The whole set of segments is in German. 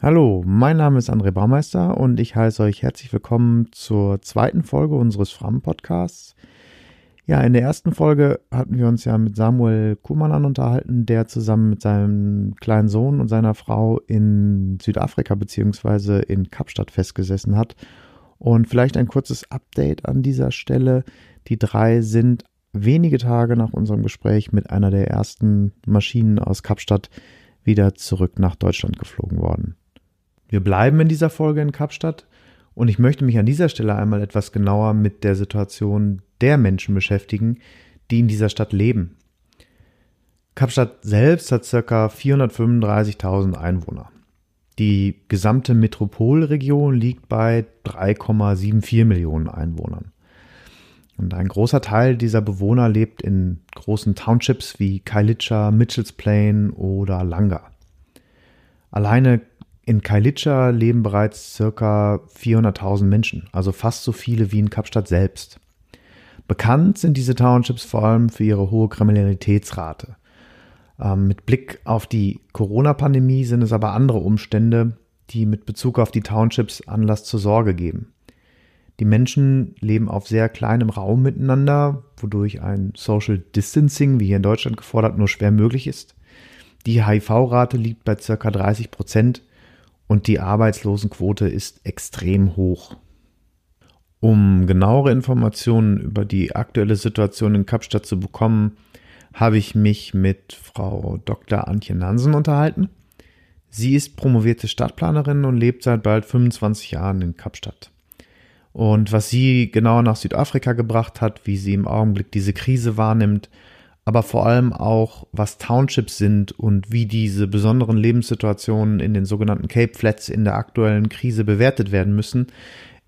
Hallo, mein Name ist André Baumeister und ich heiße euch herzlich willkommen zur zweiten Folge unseres Fram-Podcasts. Ja, in der ersten Folge hatten wir uns ja mit Samuel Kuhmann unterhalten, der zusammen mit seinem kleinen Sohn und seiner Frau in Südafrika bzw. in Kapstadt festgesessen hat. Und vielleicht ein kurzes Update an dieser Stelle. Die drei sind wenige Tage nach unserem Gespräch mit einer der ersten Maschinen aus Kapstadt wieder zurück nach Deutschland geflogen worden. Wir bleiben in dieser Folge in Kapstadt und ich möchte mich an dieser Stelle einmal etwas genauer mit der Situation der Menschen beschäftigen, die in dieser Stadt leben. Kapstadt selbst hat ca. 435.000 Einwohner. Die gesamte Metropolregion liegt bei 3,74 Millionen Einwohnern. Und ein großer Teil dieser Bewohner lebt in großen Townships wie Kailitscha, Mitchells Plain oder Langa. Alleine in Kailitscha leben bereits circa 400.000 Menschen, also fast so viele wie in Kapstadt selbst. Bekannt sind diese Townships vor allem für ihre hohe Kriminalitätsrate. Ähm, mit Blick auf die Corona-Pandemie sind es aber andere Umstände, die mit Bezug auf die Townships Anlass zur Sorge geben. Die Menschen leben auf sehr kleinem Raum miteinander, wodurch ein Social Distancing, wie hier in Deutschland gefordert, nur schwer möglich ist. Die HIV-Rate liegt bei circa 30 Prozent und die Arbeitslosenquote ist extrem hoch. Um genauere Informationen über die aktuelle Situation in Kapstadt zu bekommen, habe ich mich mit Frau Dr. Antje Nansen unterhalten. Sie ist promovierte Stadtplanerin und lebt seit bald 25 Jahren in Kapstadt. Und was sie genau nach Südafrika gebracht hat, wie sie im Augenblick diese Krise wahrnimmt aber vor allem auch, was Townships sind und wie diese besonderen Lebenssituationen in den sogenannten Cape Flats in der aktuellen Krise bewertet werden müssen,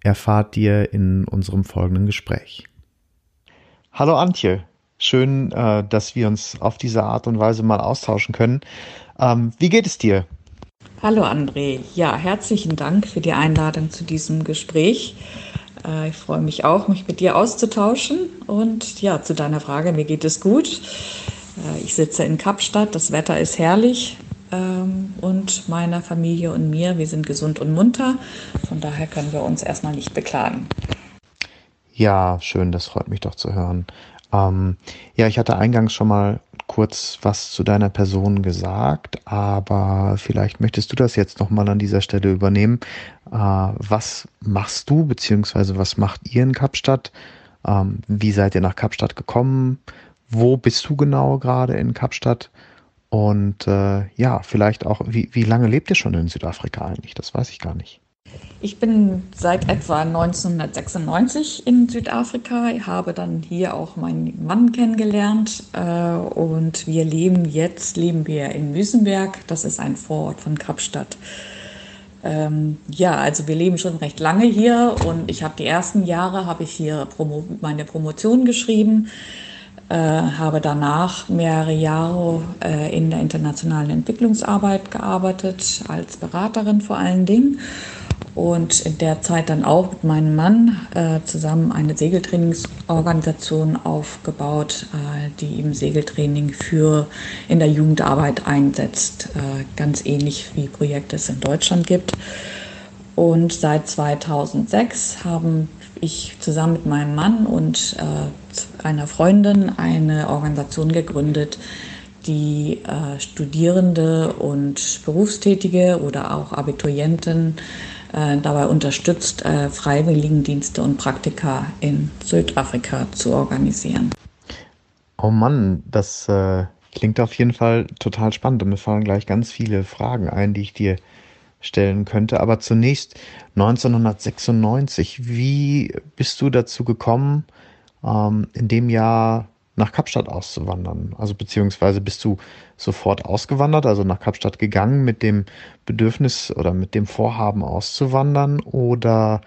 erfahrt ihr in unserem folgenden Gespräch. Hallo Antje, schön, äh, dass wir uns auf diese Art und Weise mal austauschen können. Ähm, wie geht es dir? Hallo André, ja, herzlichen Dank für die Einladung zu diesem Gespräch. Äh, ich freue mich auch, mich mit dir auszutauschen. Und ja, zu deiner Frage, mir geht es gut. Äh, ich sitze in Kapstadt, das Wetter ist herrlich. Ähm, und meiner Familie und mir, wir sind gesund und munter. Von daher können wir uns erstmal nicht beklagen. Ja, schön, das freut mich doch zu hören. Ähm, ja, ich hatte eingangs schon mal kurz was zu deiner Person gesagt, aber vielleicht möchtest du das jetzt nochmal an dieser Stelle übernehmen. Äh, was machst du, beziehungsweise was macht ihr in Kapstadt? Ähm, wie seid ihr nach Kapstadt gekommen? Wo bist du genau gerade in Kapstadt? Und äh, ja, vielleicht auch, wie, wie lange lebt ihr schon in Südafrika eigentlich? Das weiß ich gar nicht. Ich bin seit etwa 1996 in Südafrika, habe dann hier auch meinen Mann kennengelernt äh, und wir leben jetzt, leben wir in Müsenberg, das ist ein Vorort von Kapstadt. Ähm, ja, also wir leben schon recht lange hier und ich habe die ersten Jahre, habe ich hier Promo meine Promotion geschrieben, äh, habe danach mehrere Jahre äh, in der internationalen Entwicklungsarbeit gearbeitet, als Beraterin vor allen Dingen und in der Zeit dann auch mit meinem Mann äh, zusammen eine Segeltrainingsorganisation aufgebaut, äh, die eben Segeltraining für in der Jugendarbeit einsetzt, äh, ganz ähnlich wie Projekte es in Deutschland gibt. Und seit 2006 haben ich zusammen mit meinem Mann und äh, einer Freundin eine Organisation gegründet, die äh, Studierende und Berufstätige oder auch Abiturienten dabei unterstützt, äh, Freiwilligendienste und Praktika in Südafrika zu organisieren. Oh Mann, das äh, klingt auf jeden Fall total spannend und mir fallen gleich ganz viele Fragen ein, die ich dir stellen könnte. Aber zunächst 1996, wie bist du dazu gekommen, ähm, in dem Jahr nach Kapstadt auszuwandern? Also beziehungsweise bist du sofort ausgewandert, also nach Kapstadt gegangen mit dem Bedürfnis oder mit dem Vorhaben auszuwandern oder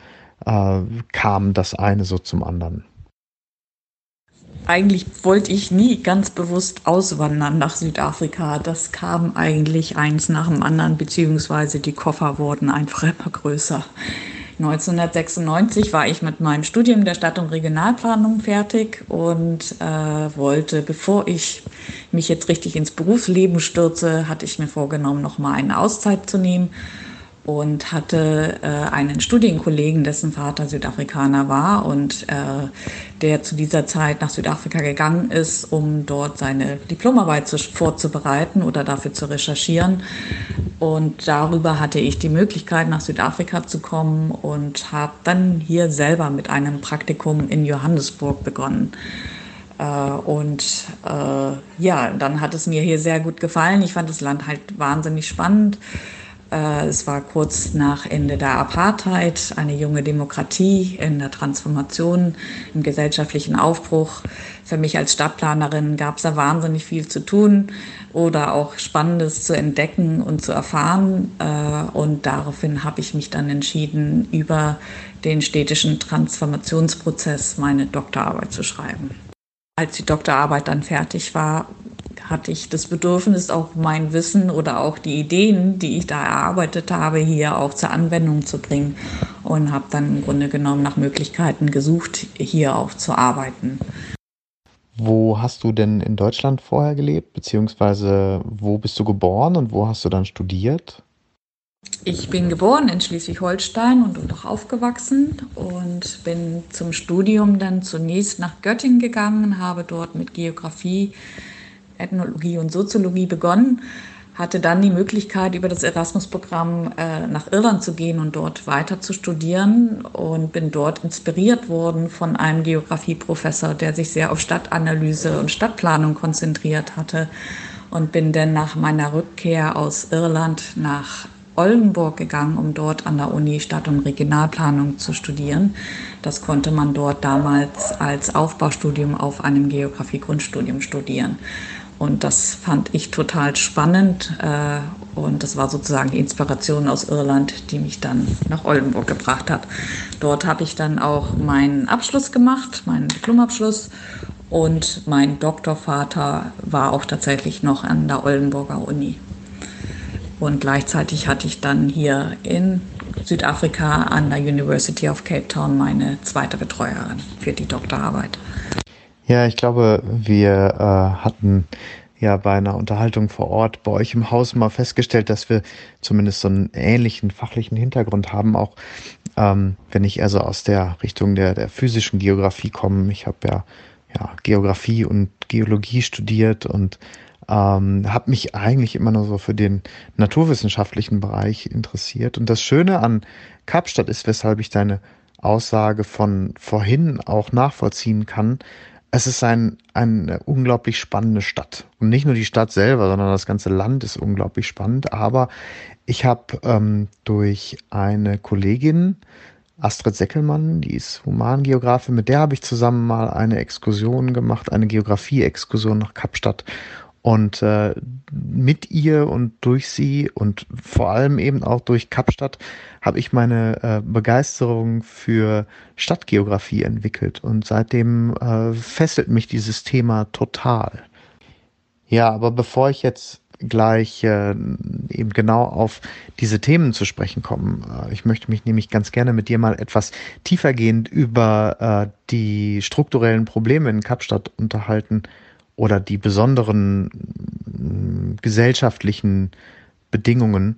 äh, kam das eine so zum anderen? Eigentlich wollte ich nie ganz bewusst auswandern nach Südafrika. Das kam eigentlich eins nach dem anderen, beziehungsweise die Koffer wurden einfach immer größer. 1996 war ich mit meinem Studium der Stadt- und Regionalplanung fertig und äh, wollte, bevor ich mich jetzt richtig ins Berufsleben stürze, hatte ich mir vorgenommen, noch mal eine Auszeit zu nehmen und hatte äh, einen Studienkollegen, dessen Vater Südafrikaner war und äh, der zu dieser Zeit nach Südafrika gegangen ist, um dort seine Diplomarbeit zu, vorzubereiten oder dafür zu recherchieren. Und darüber hatte ich die Möglichkeit, nach Südafrika zu kommen und habe dann hier selber mit einem Praktikum in Johannesburg begonnen. Äh, und äh, ja, dann hat es mir hier sehr gut gefallen. Ich fand das Land halt wahnsinnig spannend. Äh, es war kurz nach Ende der Apartheid, eine junge Demokratie in der Transformation, im gesellschaftlichen Aufbruch. Für mich als Stadtplanerin gab es da wahnsinnig viel zu tun oder auch Spannendes zu entdecken und zu erfahren. Äh, und daraufhin habe ich mich dann entschieden, über den städtischen Transformationsprozess meine Doktorarbeit zu schreiben. Als die Doktorarbeit dann fertig war, hatte ich das Bedürfnis, auch mein Wissen oder auch die Ideen, die ich da erarbeitet habe, hier auch zur Anwendung zu bringen und habe dann im Grunde genommen nach Möglichkeiten gesucht, hier auch zu arbeiten. Wo hast du denn in Deutschland vorher gelebt, beziehungsweise wo bist du geboren und wo hast du dann studiert? Ich bin geboren in Schleswig-Holstein und auch aufgewachsen und bin zum Studium dann zunächst nach Göttingen gegangen, habe dort mit Geografie Ethnologie und Soziologie begonnen, hatte dann die Möglichkeit, über das Erasmus-Programm äh, nach Irland zu gehen und dort weiter zu studieren und bin dort inspiriert worden von einem Geografieprofessor, der sich sehr auf Stadtanalyse und Stadtplanung konzentriert hatte und bin dann nach meiner Rückkehr aus Irland nach Oldenburg gegangen, um dort an der Uni Stadt- und Regionalplanung zu studieren. Das konnte man dort damals als Aufbaustudium auf einem Geografie-Grundstudium studieren. Und das fand ich total spannend. Äh, und das war sozusagen die Inspiration aus Irland, die mich dann nach Oldenburg gebracht hat. Dort habe ich dann auch meinen Abschluss gemacht, meinen Diplomabschluss. Und mein Doktorvater war auch tatsächlich noch an der Oldenburger Uni. Und gleichzeitig hatte ich dann hier in Südafrika an der University of Cape Town meine zweite Betreuerin für die Doktorarbeit. Ja, ich glaube, wir äh, hatten ja bei einer Unterhaltung vor Ort bei euch im Haus mal festgestellt, dass wir zumindest so einen ähnlichen fachlichen Hintergrund haben, auch ähm, wenn ich also aus der Richtung der, der physischen Geografie komme. Ich habe ja, ja Geografie und Geologie studiert und ähm, habe mich eigentlich immer nur so für den naturwissenschaftlichen Bereich interessiert. Und das Schöne an Kapstadt ist, weshalb ich deine Aussage von vorhin auch nachvollziehen kann, es ist ein, eine unglaublich spannende Stadt. Und nicht nur die Stadt selber, sondern das ganze Land ist unglaublich spannend. Aber ich habe ähm, durch eine Kollegin, Astrid Seckelmann, die ist Humangeografin, mit der habe ich zusammen mal eine Exkursion gemacht, eine Geografie-Exkursion nach Kapstadt. Und äh, mit ihr und durch sie und vor allem eben auch durch Kapstadt habe ich meine äh, Begeisterung für Stadtgeografie entwickelt. Und seitdem äh, fesselt mich dieses Thema total. Ja, aber bevor ich jetzt gleich äh, eben genau auf diese Themen zu sprechen komme. Äh, ich möchte mich nämlich ganz gerne mit dir mal etwas tiefergehend über äh, die strukturellen Probleme in Kapstadt unterhalten, oder die besonderen mm, gesellschaftlichen Bedingungen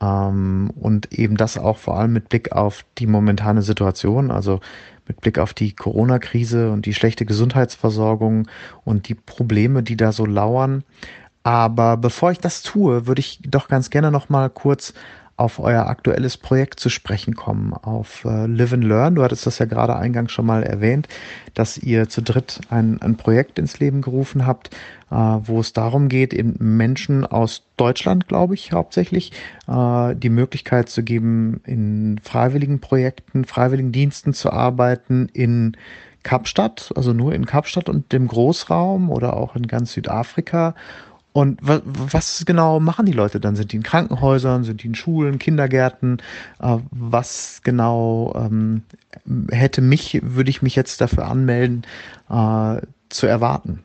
ähm, und eben das auch vor allem mit Blick auf die momentane Situation, also mit Blick auf die Corona-Krise und die schlechte Gesundheitsversorgung und die Probleme, die da so lauern. Aber bevor ich das tue, würde ich doch ganz gerne noch mal kurz auf euer aktuelles Projekt zu sprechen kommen, auf äh, Live and Learn. Du hattest das ja gerade eingangs schon mal erwähnt, dass ihr zu dritt ein, ein Projekt ins Leben gerufen habt, äh, wo es darum geht, eben Menschen aus Deutschland, glaube ich, hauptsächlich äh, die Möglichkeit zu geben, in freiwilligen Projekten, freiwilligen Diensten zu arbeiten in Kapstadt, also nur in Kapstadt und dem Großraum oder auch in ganz Südafrika und was, genau machen die Leute dann? Sind die in Krankenhäusern, sind die in Schulen, Kindergärten? Äh, was genau ähm, hätte mich, würde ich mich jetzt dafür anmelden, äh, zu erwarten?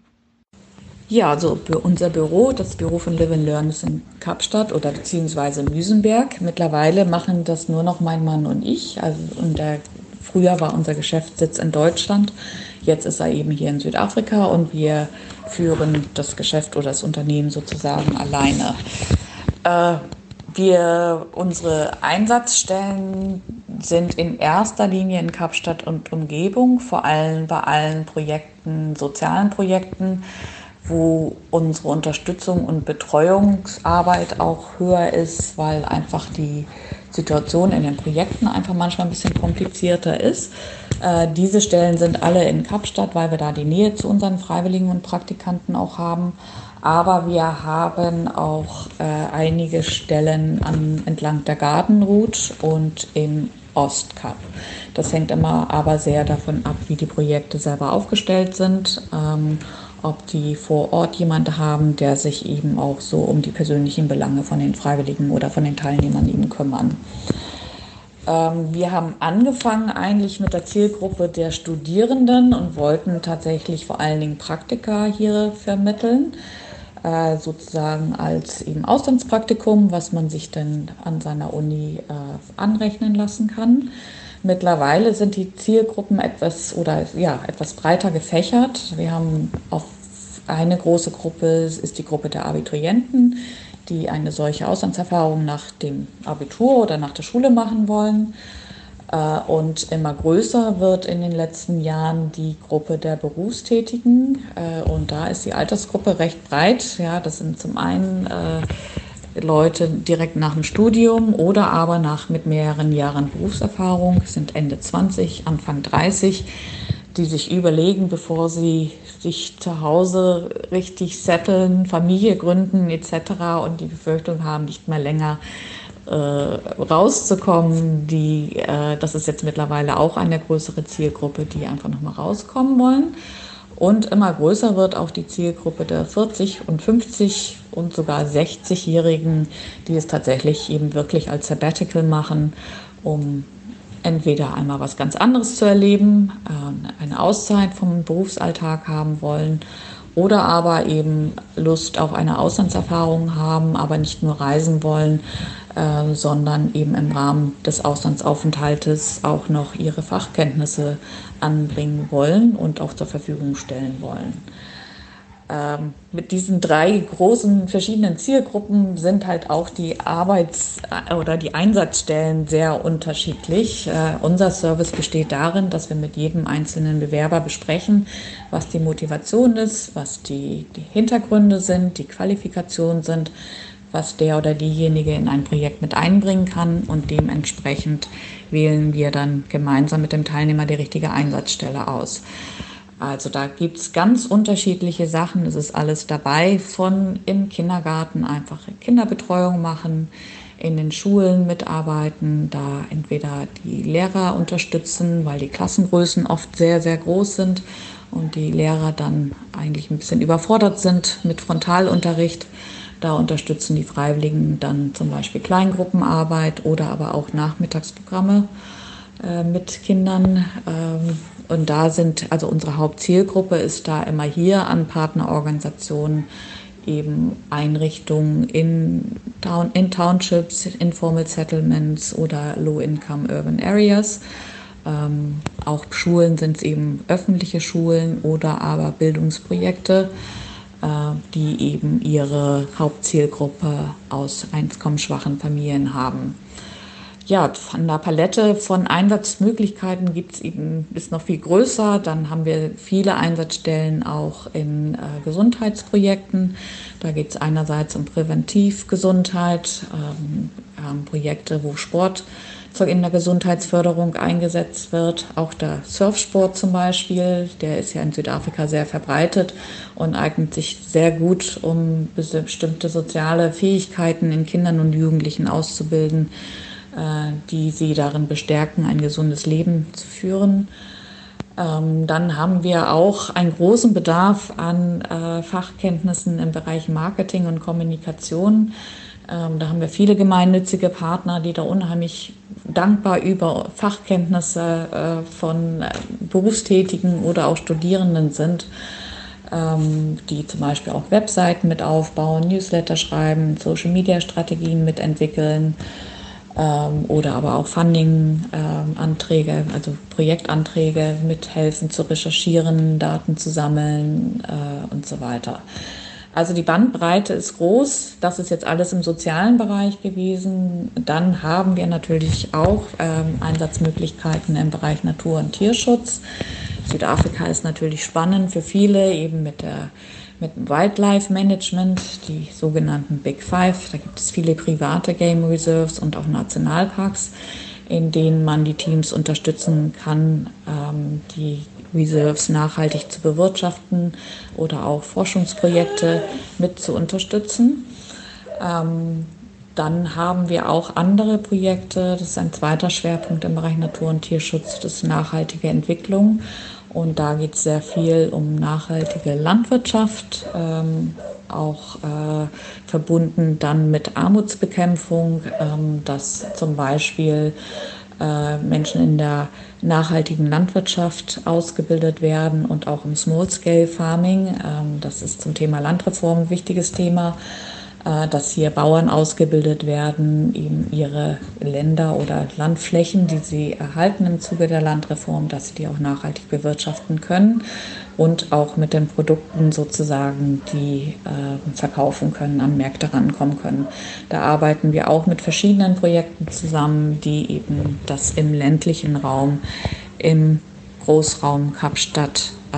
Ja, also unser Büro, das Büro von Live and Learn ist in Kapstadt oder beziehungsweise Müsenberg. Mittlerweile machen das nur noch mein Mann und ich. Also und der, früher war unser Geschäftssitz in Deutschland. Jetzt ist er eben hier in Südafrika und wir führen das Geschäft oder das Unternehmen sozusagen alleine. Äh, wir, unsere Einsatzstellen sind in erster Linie in Kapstadt und Umgebung, vor allem bei allen Projekten, sozialen Projekten, wo unsere Unterstützung und Betreuungsarbeit auch höher ist, weil einfach die Situation in den Projekten einfach manchmal ein bisschen komplizierter ist. Äh, diese Stellen sind alle in Kapstadt, weil wir da die Nähe zu unseren Freiwilligen und Praktikanten auch haben. Aber wir haben auch äh, einige Stellen an, entlang der Gartenroute und im Ostkap. Das hängt immer aber sehr davon ab, wie die Projekte selber aufgestellt sind. Ähm, ob die vor Ort jemanden haben, der sich eben auch so um die persönlichen Belange von den Freiwilligen oder von den Teilnehmern eben kümmern. Ähm, wir haben angefangen eigentlich mit der Zielgruppe der Studierenden und wollten tatsächlich vor allen Dingen Praktika hier vermitteln, äh, sozusagen als eben Auslandspraktikum, was man sich dann an seiner Uni äh, anrechnen lassen kann. Mittlerweile sind die Zielgruppen etwas oder ja etwas breiter gefächert. Wir haben auf eine große Gruppe ist die Gruppe der Abiturienten, die eine solche Auslandserfahrung nach dem Abitur oder nach der Schule machen wollen. Äh, und immer größer wird in den letzten Jahren die Gruppe der Berufstätigen. Äh, und da ist die Altersgruppe recht breit. Ja, das sind zum einen äh, Leute direkt nach dem Studium oder aber nach mit mehreren Jahren Berufserfahrung, sind Ende 20, Anfang 30, die sich überlegen, bevor sie sich zu Hause richtig setteln, Familie gründen etc. und die Befürchtung haben, nicht mehr länger äh, rauszukommen. Die, äh, das ist jetzt mittlerweile auch eine größere Zielgruppe, die einfach nochmal rauskommen wollen. Und immer größer wird auch die Zielgruppe der 40 und 50 und sogar 60-Jährigen, die es tatsächlich eben wirklich als Sabbatical machen, um entweder einmal was ganz anderes zu erleben, äh, eine Auszeit vom Berufsalltag haben wollen oder aber eben Lust auf eine Auslandserfahrung haben, aber nicht nur reisen wollen, äh, sondern eben im Rahmen des Auslandsaufenthaltes auch noch ihre Fachkenntnisse anbringen wollen und auch zur Verfügung stellen wollen. Ähm, mit diesen drei großen verschiedenen Zielgruppen sind halt auch die Arbeits- oder die Einsatzstellen sehr unterschiedlich. Äh, unser Service besteht darin, dass wir mit jedem einzelnen Bewerber besprechen, was die Motivation ist, was die, die Hintergründe sind, die Qualifikationen sind, was der oder diejenige in ein Projekt mit einbringen kann und dementsprechend wählen wir dann gemeinsam mit dem Teilnehmer die richtige Einsatzstelle aus. Also da gibt es ganz unterschiedliche Sachen. Es ist alles dabei, von im Kindergarten einfach Kinderbetreuung machen, in den Schulen mitarbeiten, da entweder die Lehrer unterstützen, weil die Klassengrößen oft sehr, sehr groß sind und die Lehrer dann eigentlich ein bisschen überfordert sind mit Frontalunterricht. Da unterstützen die Freiwilligen dann zum Beispiel Kleingruppenarbeit oder aber auch Nachmittagsprogramme äh, mit Kindern. Ähm, und da sind, also unsere Hauptzielgruppe ist da immer hier an Partnerorganisationen, eben Einrichtungen in, Town, in Townships, Informal Settlements oder Low-Income Urban Areas. Ähm, auch Schulen sind es eben öffentliche Schulen oder aber Bildungsprojekte, äh, die eben ihre Hauptzielgruppe aus einkommensschwachen Familien haben ja, von der Palette von Einsatzmöglichkeiten gibt es eben, ist noch viel größer. Dann haben wir viele Einsatzstellen auch in äh, Gesundheitsprojekten. Da geht es einerseits um Präventivgesundheit, ähm, haben Projekte, wo Sport in der Gesundheitsförderung eingesetzt wird. Auch der Surfsport zum Beispiel, der ist ja in Südafrika sehr verbreitet und eignet sich sehr gut, um bestimmte soziale Fähigkeiten in Kindern und Jugendlichen auszubilden die sie darin bestärken, ein gesundes Leben zu führen. Ähm, dann haben wir auch einen großen Bedarf an äh, Fachkenntnissen im Bereich Marketing und Kommunikation. Ähm, da haben wir viele gemeinnützige Partner, die da unheimlich dankbar über Fachkenntnisse äh, von Berufstätigen oder auch Studierenden sind, ähm, die zum Beispiel auch Webseiten mit aufbauen, Newsletter schreiben, Social-Media-Strategien mitentwickeln ähm, oder aber auch Funding-Anträge, ähm, also Projektanträge mithelfen zu recherchieren, Daten zu sammeln äh, und so weiter. Also die Bandbreite ist groß. Das ist jetzt alles im sozialen Bereich gewesen. Dann haben wir natürlich auch ähm, Einsatzmöglichkeiten im Bereich Natur- und Tierschutz. Südafrika ist natürlich spannend für viele, eben mit der mit Wildlife Management, die sogenannten Big Five. Da gibt es viele private Game Reserves und auch Nationalparks, in denen man die Teams unterstützen kann, ähm, die Reserves nachhaltig zu bewirtschaften oder auch Forschungsprojekte mit zu unterstützen. Ähm, dann haben wir auch andere Projekte. Das ist ein zweiter Schwerpunkt im Bereich Natur- und Tierschutz, das ist nachhaltige Entwicklung. Und da geht es sehr viel um nachhaltige Landwirtschaft, ähm, auch äh, verbunden dann mit Armutsbekämpfung, ähm, dass zum Beispiel äh, Menschen in der nachhaltigen Landwirtschaft ausgebildet werden und auch im Small-Scale Farming. Ähm, das ist zum Thema Landreform ein wichtiges Thema. Äh, dass hier Bauern ausgebildet werden, eben ihre Länder oder Landflächen, die sie erhalten im Zuge der Landreform, dass sie die auch nachhaltig bewirtschaften können und auch mit den Produkten sozusagen die äh, verkaufen können, an Märkte rankommen können. Da arbeiten wir auch mit verschiedenen Projekten zusammen, die eben das im ländlichen Raum, im Großraum Kapstadt äh,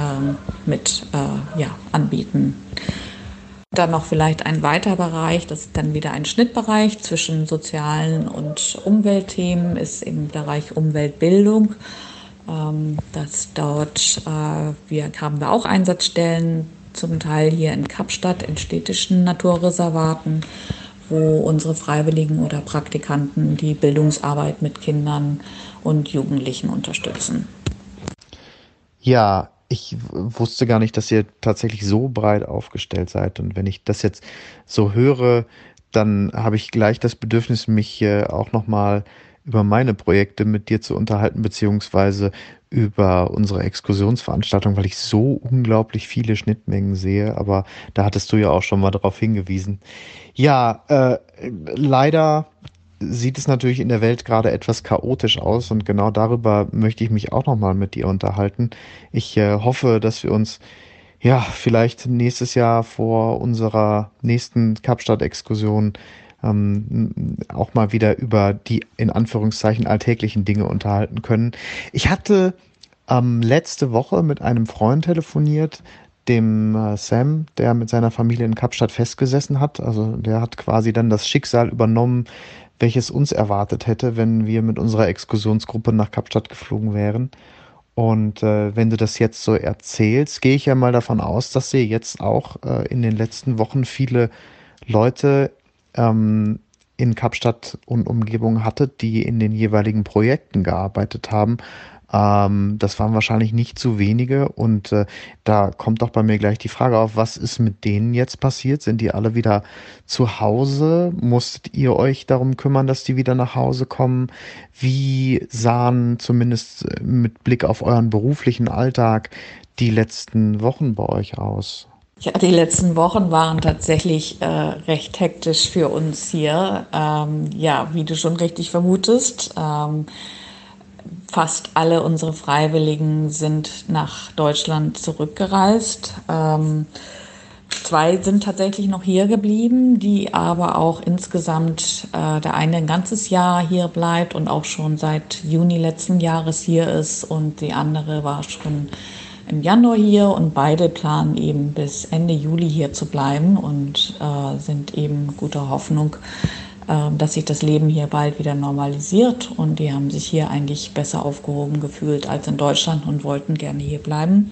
mit äh, ja, anbieten. Dann noch vielleicht ein weiterer Bereich, das ist dann wieder ein Schnittbereich zwischen sozialen und Umweltthemen, ist im Bereich Umweltbildung. Ähm, das dort, äh, wir haben wir auch Einsatzstellen, zum Teil hier in Kapstadt, in städtischen Naturreservaten, wo unsere Freiwilligen oder Praktikanten die Bildungsarbeit mit Kindern und Jugendlichen unterstützen. Ja, ich wusste gar nicht, dass ihr tatsächlich so breit aufgestellt seid. Und wenn ich das jetzt so höre, dann habe ich gleich das Bedürfnis, mich auch nochmal über meine Projekte mit dir zu unterhalten, beziehungsweise über unsere Exkursionsveranstaltung, weil ich so unglaublich viele Schnittmengen sehe. Aber da hattest du ja auch schon mal darauf hingewiesen. Ja, äh, leider sieht es natürlich in der Welt gerade etwas chaotisch aus und genau darüber möchte ich mich auch nochmal mit dir unterhalten. Ich äh, hoffe, dass wir uns ja vielleicht nächstes Jahr vor unserer nächsten Kapstadt-Exkursion ähm, auch mal wieder über die in Anführungszeichen alltäglichen Dinge unterhalten können. Ich hatte ähm, letzte Woche mit einem Freund telefoniert, dem äh, Sam, der mit seiner Familie in Kapstadt festgesessen hat. Also der hat quasi dann das Schicksal übernommen, welches uns erwartet hätte, wenn wir mit unserer Exkursionsgruppe nach Kapstadt geflogen wären. Und äh, wenn du das jetzt so erzählst, gehe ich ja mal davon aus, dass ihr jetzt auch äh, in den letzten Wochen viele Leute ähm, in Kapstadt und Umgebung hattet, die in den jeweiligen Projekten gearbeitet haben, ähm, das waren wahrscheinlich nicht zu wenige und äh, da kommt doch bei mir gleich die Frage auf, was ist mit denen jetzt passiert? Sind die alle wieder zu Hause? Musstet ihr euch darum kümmern, dass die wieder nach Hause kommen? Wie sahen zumindest äh, mit Blick auf euren beruflichen Alltag die letzten Wochen bei euch aus? Ja, die letzten Wochen waren tatsächlich äh, recht hektisch für uns hier. Ähm, ja, wie du schon richtig vermutest. Ähm, fast alle unsere Freiwilligen sind nach Deutschland zurückgereist. Ähm, zwei sind tatsächlich noch hier geblieben, die aber auch insgesamt äh, der eine ein ganzes Jahr hier bleibt und auch schon seit Juni letzten Jahres hier ist und die andere war schon im Januar hier und beide planen eben bis Ende Juli hier zu bleiben und äh, sind eben guter Hoffnung, dass sich das Leben hier bald wieder normalisiert und die haben sich hier eigentlich besser aufgehoben gefühlt als in Deutschland und wollten gerne hier bleiben.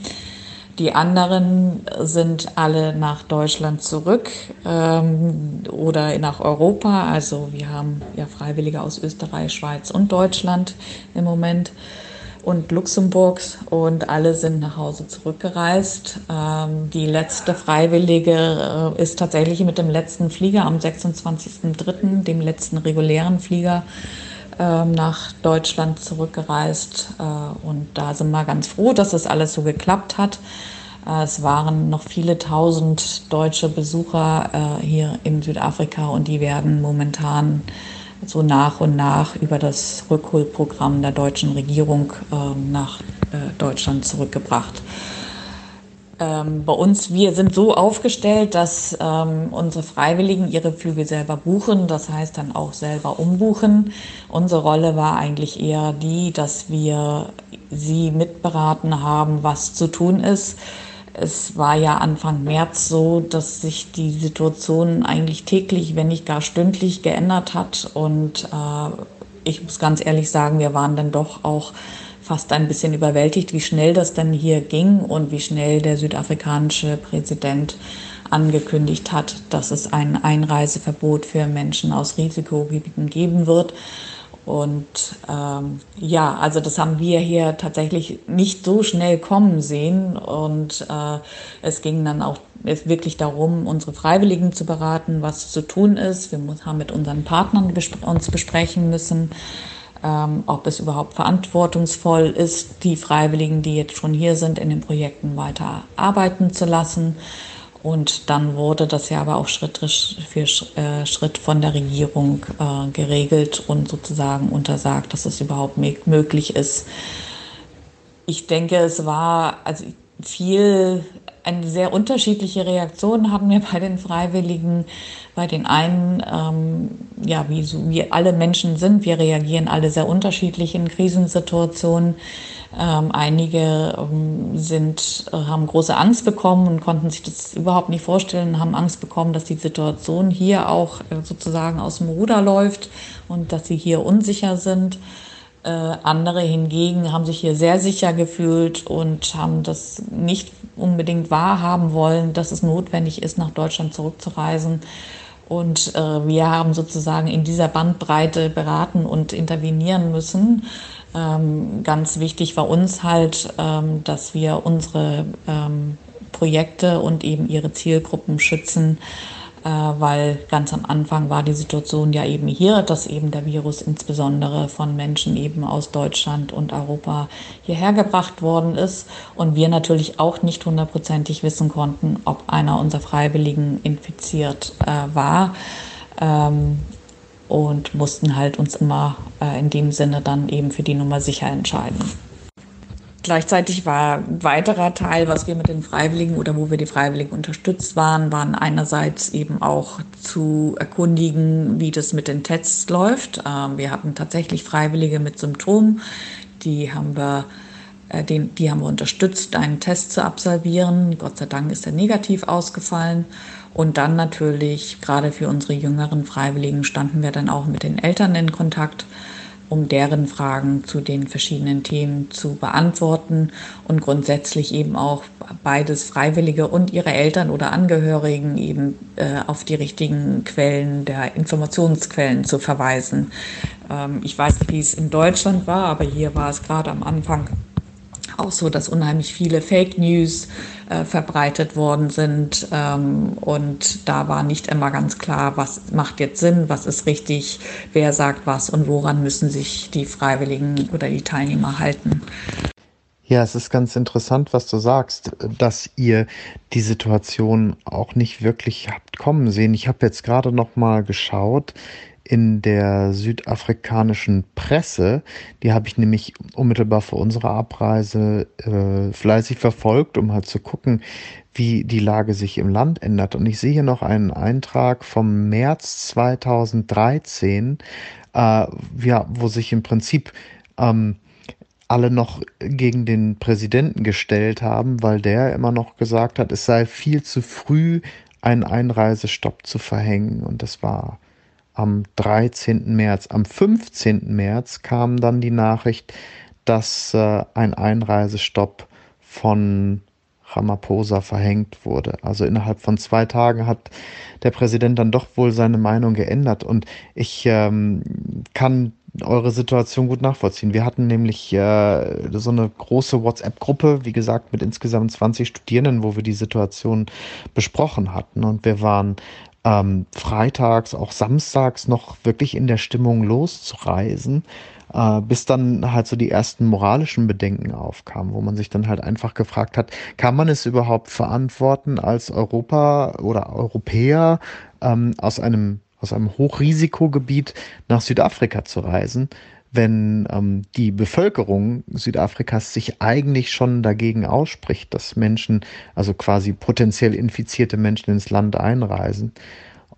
Die anderen sind alle nach Deutschland zurück ähm, oder nach Europa. Also wir haben ja Freiwillige aus Österreich, Schweiz und Deutschland im Moment und Luxemburgs und alle sind nach Hause zurückgereist. Ähm, die letzte Freiwillige äh, ist tatsächlich mit dem letzten Flieger am 26.03., dem letzten regulären Flieger, ähm, nach Deutschland zurückgereist. Äh, und da sind wir ganz froh, dass das alles so geklappt hat. Äh, es waren noch viele tausend deutsche Besucher äh, hier in Südafrika und die werden momentan so nach und nach über das Rückholprogramm der deutschen Regierung äh, nach äh, Deutschland zurückgebracht. Ähm, bei uns, wir sind so aufgestellt, dass ähm, unsere Freiwilligen ihre Flüge selber buchen, das heißt dann auch selber umbuchen. Unsere Rolle war eigentlich eher die, dass wir sie mitberaten haben, was zu tun ist. Es war ja Anfang März so, dass sich die Situation eigentlich täglich, wenn nicht gar stündlich geändert hat. Und äh, ich muss ganz ehrlich sagen, wir waren dann doch auch fast ein bisschen überwältigt, wie schnell das dann hier ging und wie schnell der südafrikanische Präsident angekündigt hat, dass es ein Einreiseverbot für Menschen aus Risikogebieten geben wird. Und ähm, ja, also das haben wir hier tatsächlich nicht so schnell kommen sehen. Und äh, es ging dann auch wirklich darum, unsere Freiwilligen zu beraten, was zu tun ist. Wir haben mit unseren Partnern bespr uns besprechen müssen, ähm, ob es überhaupt verantwortungsvoll ist, die Freiwilligen, die jetzt schon hier sind, in den Projekten weiter arbeiten zu lassen. Und dann wurde das ja aber auch Schritt für äh, Schritt von der Regierung äh, geregelt und sozusagen untersagt, dass es überhaupt möglich ist. Ich denke, es war also viel eine sehr unterschiedliche Reaktion hatten wir bei den Freiwilligen. Bei den einen, ähm, ja, wie so wie alle Menschen sind, wir reagieren alle sehr unterschiedlich in Krisensituationen. Ähm, einige ähm, sind, äh, haben große Angst bekommen und konnten sich das überhaupt nicht vorstellen, haben Angst bekommen, dass die Situation hier auch äh, sozusagen aus dem Ruder läuft und dass sie hier unsicher sind. Äh, andere hingegen haben sich hier sehr sicher gefühlt und haben das nicht unbedingt wahrhaben wollen, dass es notwendig ist, nach Deutschland zurückzureisen. Und äh, wir haben sozusagen in dieser Bandbreite beraten und intervenieren müssen. Ähm, ganz wichtig war uns halt, ähm, dass wir unsere ähm, Projekte und eben ihre Zielgruppen schützen äh, weil ganz am Anfang war die Situation ja eben hier, dass eben der Virus insbesondere von Menschen eben aus Deutschland und Europa hierher gebracht worden ist und wir natürlich auch nicht hundertprozentig wissen konnten, ob einer unserer Freiwilligen infiziert äh, war. Und mussten halt uns immer äh, in dem Sinne dann eben für die Nummer sicher entscheiden. Gleichzeitig war ein weiterer Teil, was wir mit den Freiwilligen oder wo wir die Freiwilligen unterstützt waren, waren einerseits eben auch zu erkundigen, wie das mit den Tests läuft. Ähm, wir hatten tatsächlich Freiwillige mit Symptomen, die haben wir äh, den, die haben wir unterstützt, einen Test zu absolvieren. Gott sei Dank ist er negativ ausgefallen. Und dann natürlich, gerade für unsere jüngeren Freiwilligen, standen wir dann auch mit den Eltern in Kontakt um deren Fragen zu den verschiedenen Themen zu beantworten und grundsätzlich eben auch beides Freiwillige und ihre Eltern oder Angehörigen eben äh, auf die richtigen Quellen der Informationsquellen zu verweisen. Ähm, ich weiß nicht, wie es in Deutschland war, aber hier war es gerade am Anfang auch so, dass unheimlich viele Fake News äh, verbreitet worden sind. Ähm, und da war nicht immer ganz klar, was macht jetzt Sinn, was ist richtig, wer sagt was und woran müssen sich die Freiwilligen oder die Teilnehmer halten. Ja, es ist ganz interessant, was du sagst, dass ihr die Situation auch nicht wirklich habt kommen sehen. Ich habe jetzt gerade noch mal geschaut in der südafrikanischen Presse. Die habe ich nämlich unmittelbar vor unserer Abreise äh, fleißig verfolgt, um halt zu gucken, wie die Lage sich im Land ändert. Und ich sehe hier noch einen Eintrag vom März 2013, äh, ja, wo sich im Prinzip ähm, alle noch gegen den Präsidenten gestellt haben, weil der immer noch gesagt hat, es sei viel zu früh, einen Einreisestopp zu verhängen. Und das war am 13. März. Am 15. März kam dann die Nachricht, dass äh, ein Einreisestopp von Ramaphosa verhängt wurde. Also innerhalb von zwei Tagen hat der Präsident dann doch wohl seine Meinung geändert. Und ich ähm, kann eure Situation gut nachvollziehen. Wir hatten nämlich äh, so eine große WhatsApp-Gruppe, wie gesagt, mit insgesamt 20 Studierenden, wo wir die Situation besprochen hatten. Und wir waren ähm, freitags, auch samstags noch wirklich in der Stimmung loszureisen, äh, bis dann halt so die ersten moralischen Bedenken aufkamen, wo man sich dann halt einfach gefragt hat, kann man es überhaupt verantworten, als Europa oder Europäer ähm, aus einem aus einem Hochrisikogebiet nach Südafrika zu reisen, wenn ähm, die Bevölkerung Südafrikas sich eigentlich schon dagegen ausspricht, dass Menschen, also quasi potenziell infizierte Menschen ins Land einreisen.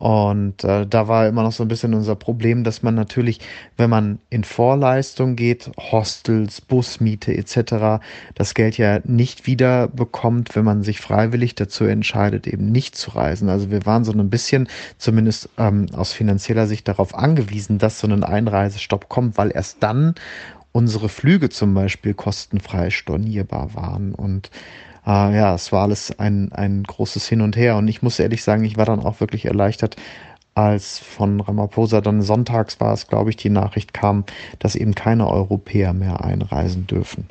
Und äh, da war immer noch so ein bisschen unser Problem, dass man natürlich, wenn man in Vorleistung geht, Hostels, Busmiete etc., das Geld ja nicht wieder bekommt, wenn man sich freiwillig dazu entscheidet, eben nicht zu reisen. Also wir waren so ein bisschen, zumindest ähm, aus finanzieller Sicht, darauf angewiesen, dass so ein Einreisestopp kommt, weil erst dann unsere Flüge zum Beispiel kostenfrei stornierbar waren. Und äh, ja, es war alles ein, ein großes Hin und Her. Und ich muss ehrlich sagen, ich war dann auch wirklich erleichtert, als von Ramaphosa dann sonntags war es, glaube ich, die Nachricht kam, dass eben keine Europäer mehr einreisen dürfen.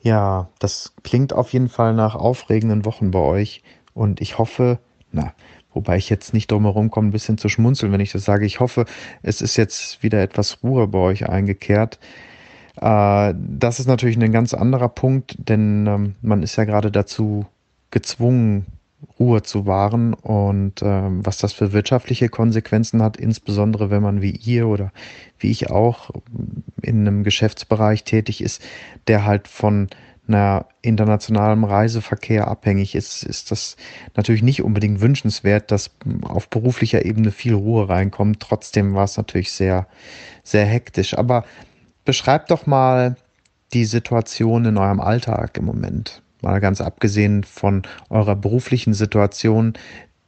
Ja, das klingt auf jeden Fall nach aufregenden Wochen bei euch. Und ich hoffe, na, wobei ich jetzt nicht drum herum komme, ein bisschen zu schmunzeln, wenn ich das sage. Ich hoffe, es ist jetzt wieder etwas Ruhe bei euch eingekehrt. Äh, das ist natürlich ein ganz anderer Punkt, denn ähm, man ist ja gerade dazu gezwungen, Ruhe zu wahren und ähm, was das für wirtschaftliche Konsequenzen hat, insbesondere wenn man wie ihr oder wie ich auch in einem Geschäftsbereich tätig ist, der halt von einer internationalen Reiseverkehr abhängig ist, ist das natürlich nicht unbedingt wünschenswert, dass auf beruflicher Ebene viel Ruhe reinkommt. Trotzdem war es natürlich sehr, sehr hektisch. Aber beschreibt doch mal die Situation in eurem Alltag im Moment. Mal ganz abgesehen von eurer beruflichen Situation.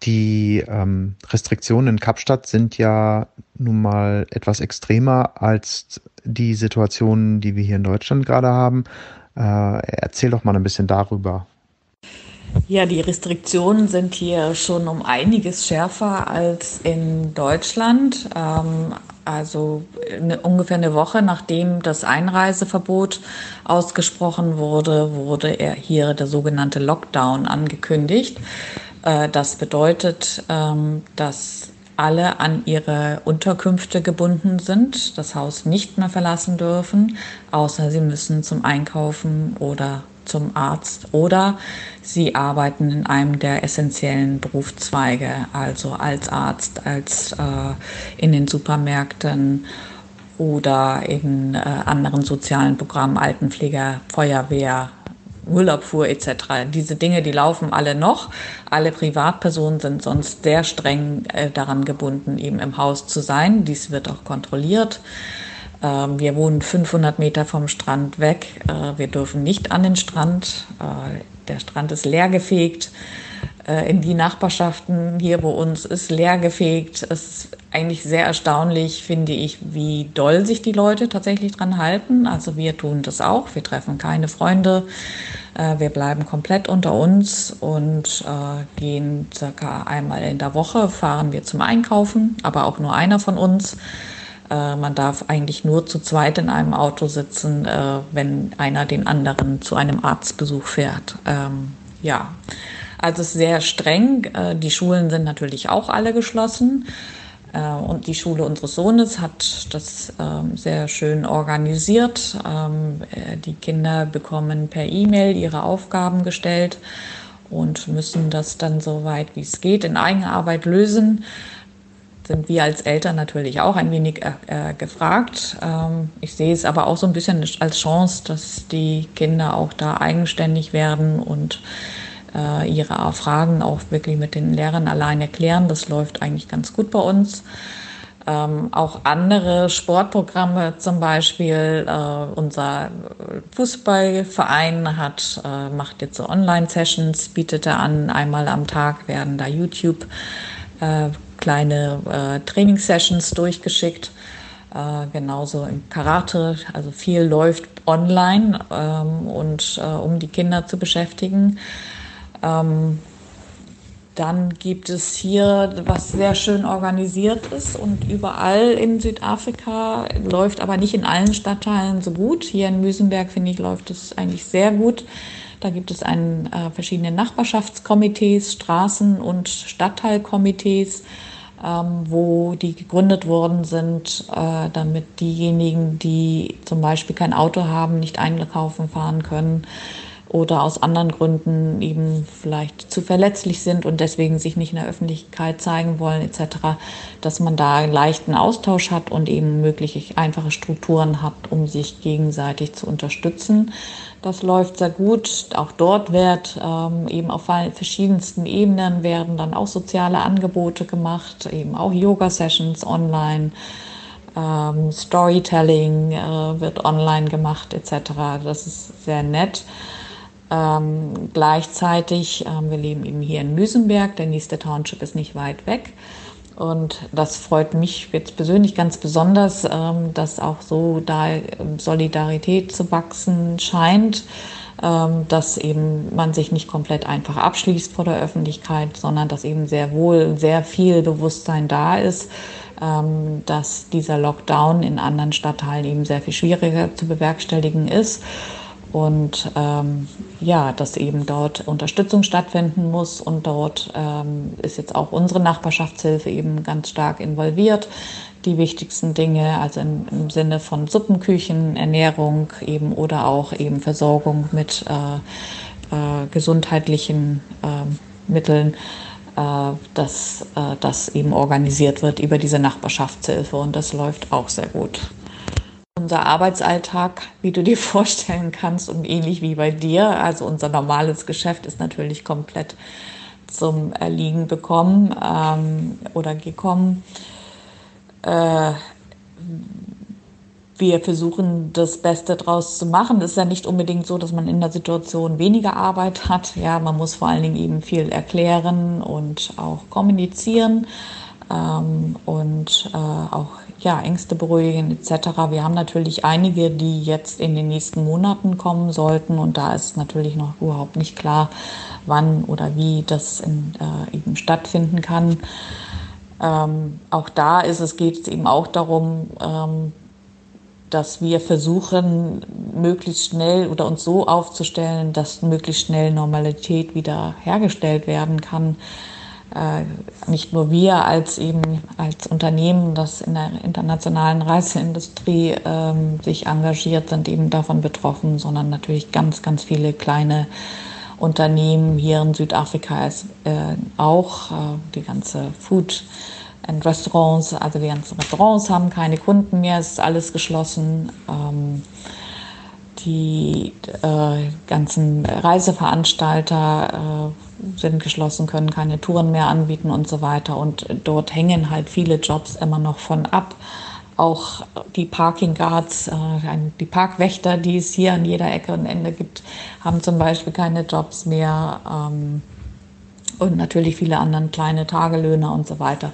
Die ähm, Restriktionen in Kapstadt sind ja nun mal etwas extremer als die Situationen, die wir hier in Deutschland gerade haben. Äh, erzähl doch mal ein bisschen darüber. Ja, die Restriktionen sind hier schon um einiges schärfer als in Deutschland. Ähm, also eine, ungefähr eine Woche nachdem das Einreiseverbot ausgesprochen wurde, wurde er hier der sogenannte Lockdown angekündigt. Äh, das bedeutet, ähm, dass alle an ihre Unterkünfte gebunden sind, das Haus nicht mehr verlassen dürfen, außer sie müssen zum Einkaufen oder zum Arzt oder sie arbeiten in einem der essentiellen Berufszweige, also als Arzt, als äh, in den Supermärkten oder in äh, anderen sozialen Programmen, Altenpfleger, Feuerwehr, Müllabfuhr etc. Diese Dinge, die laufen alle noch. Alle Privatpersonen sind sonst sehr streng äh, daran gebunden, eben im Haus zu sein. Dies wird auch kontrolliert. Ähm, wir wohnen 500 Meter vom Strand weg. Äh, wir dürfen nicht an den Strand. Äh, der Strand ist leergefegt. Äh, in die Nachbarschaften hier bei uns ist leergefegt. Es ist eigentlich sehr erstaunlich, finde ich, wie doll sich die Leute tatsächlich dran halten. Also wir tun das auch. Wir treffen keine Freunde. Wir bleiben komplett unter uns und gehen circa einmal in der Woche, fahren wir zum Einkaufen, aber auch nur einer von uns. Äh, man darf eigentlich nur zu zweit in einem Auto sitzen, äh, wenn einer den anderen zu einem Arztbesuch fährt. Ähm, ja, also es ist sehr streng. Äh, die Schulen sind natürlich auch alle geschlossen. Äh, und die Schule unseres Sohnes hat das ähm, sehr schön organisiert. Ähm, äh, die Kinder bekommen per E-Mail ihre Aufgaben gestellt und müssen das dann so weit wie es geht in Eigenarbeit lösen sind wir als Eltern natürlich auch ein wenig äh, äh, gefragt. Ähm, ich sehe es aber auch so ein bisschen als Chance, dass die Kinder auch da eigenständig werden und äh, ihre Fragen auch wirklich mit den Lehrern allein erklären. Das läuft eigentlich ganz gut bei uns. Ähm, auch andere Sportprogramme, zum Beispiel äh, unser Fußballverein hat, äh, macht jetzt so Online-Sessions, bietet er an, einmal am Tag werden da YouTube äh, kleine äh, Trainingssessions durchgeschickt. Äh, genauso im Karate, also viel läuft online ähm, und äh, um die Kinder zu beschäftigen. Ähm, dann gibt es hier, was sehr schön organisiert ist und überall in Südafrika läuft aber nicht in allen Stadtteilen so gut. Hier in Müsenberg, finde ich, läuft es eigentlich sehr gut. Da gibt es einen, äh, verschiedene Nachbarschaftskomitees, Straßen- und Stadtteilkomitees, wo die gegründet worden sind, äh, damit diejenigen, die zum Beispiel kein Auto haben, nicht einkaufen fahren können, oder aus anderen Gründen eben vielleicht zu verletzlich sind und deswegen sich nicht in der Öffentlichkeit zeigen wollen etc., dass man da einen leichten Austausch hat und eben mögliche einfache Strukturen hat, um sich gegenseitig zu unterstützen. Das läuft sehr gut. Auch dort wird ähm, eben auf verschiedensten Ebenen werden dann auch soziale Angebote gemacht, eben auch Yoga-Sessions online. Ähm, Storytelling äh, wird online gemacht etc. Das ist sehr nett. Ähm, gleichzeitig, ähm, wir leben eben hier in Müsenberg, der nächste Township ist nicht weit weg. Und das freut mich jetzt persönlich ganz besonders, ähm, dass auch so da Solidarität zu wachsen scheint, ähm, dass eben man sich nicht komplett einfach abschließt vor der Öffentlichkeit, sondern dass eben sehr wohl sehr viel Bewusstsein da ist, ähm, dass dieser Lockdown in anderen Stadtteilen eben sehr viel schwieriger zu bewerkstelligen ist und ähm, ja, dass eben dort Unterstützung stattfinden muss und dort ähm, ist jetzt auch unsere Nachbarschaftshilfe eben ganz stark involviert. Die wichtigsten Dinge, also im, im Sinne von Suppenküchen, Ernährung eben oder auch eben Versorgung mit äh, äh, gesundheitlichen äh, Mitteln, dass äh, das eben organisiert wird über diese Nachbarschaftshilfe und das läuft auch sehr gut unser Arbeitsalltag, wie du dir vorstellen kannst und ähnlich wie bei dir. Also unser normales Geschäft ist natürlich komplett zum Erliegen bekommen ähm, oder gekommen. Äh, wir versuchen das Beste draus zu machen. Es ist ja nicht unbedingt so, dass man in der Situation weniger Arbeit hat. Ja, man muss vor allen Dingen eben viel erklären und auch kommunizieren ähm, und äh, auch ja, Ängste beruhigen etc. Wir haben natürlich einige, die jetzt in den nächsten Monaten kommen sollten und da ist natürlich noch überhaupt nicht klar, wann oder wie das in, äh, eben stattfinden kann. Ähm, auch da ist es, geht es eben auch darum, ähm, dass wir versuchen, möglichst schnell oder uns so aufzustellen, dass möglichst schnell Normalität wieder hergestellt werden kann nicht nur wir als eben als Unternehmen, das in der internationalen Reiseindustrie ähm, sich engagiert, sind eben davon betroffen, sondern natürlich ganz, ganz viele kleine Unternehmen hier in Südafrika ist, äh, auch. Äh, die ganze Food and Restaurants, also die ganzen Restaurants haben keine Kunden mehr, es ist alles geschlossen. Ähm, die äh, ganzen Reiseveranstalter äh, sind geschlossen, können keine Touren mehr anbieten und so weiter. Und dort hängen halt viele Jobs immer noch von ab. Auch die Parking Guards, äh, die Parkwächter, die es hier an jeder Ecke und Ende gibt, haben zum Beispiel keine Jobs mehr. Ähm, und natürlich viele andere kleine Tagelöhner und so weiter,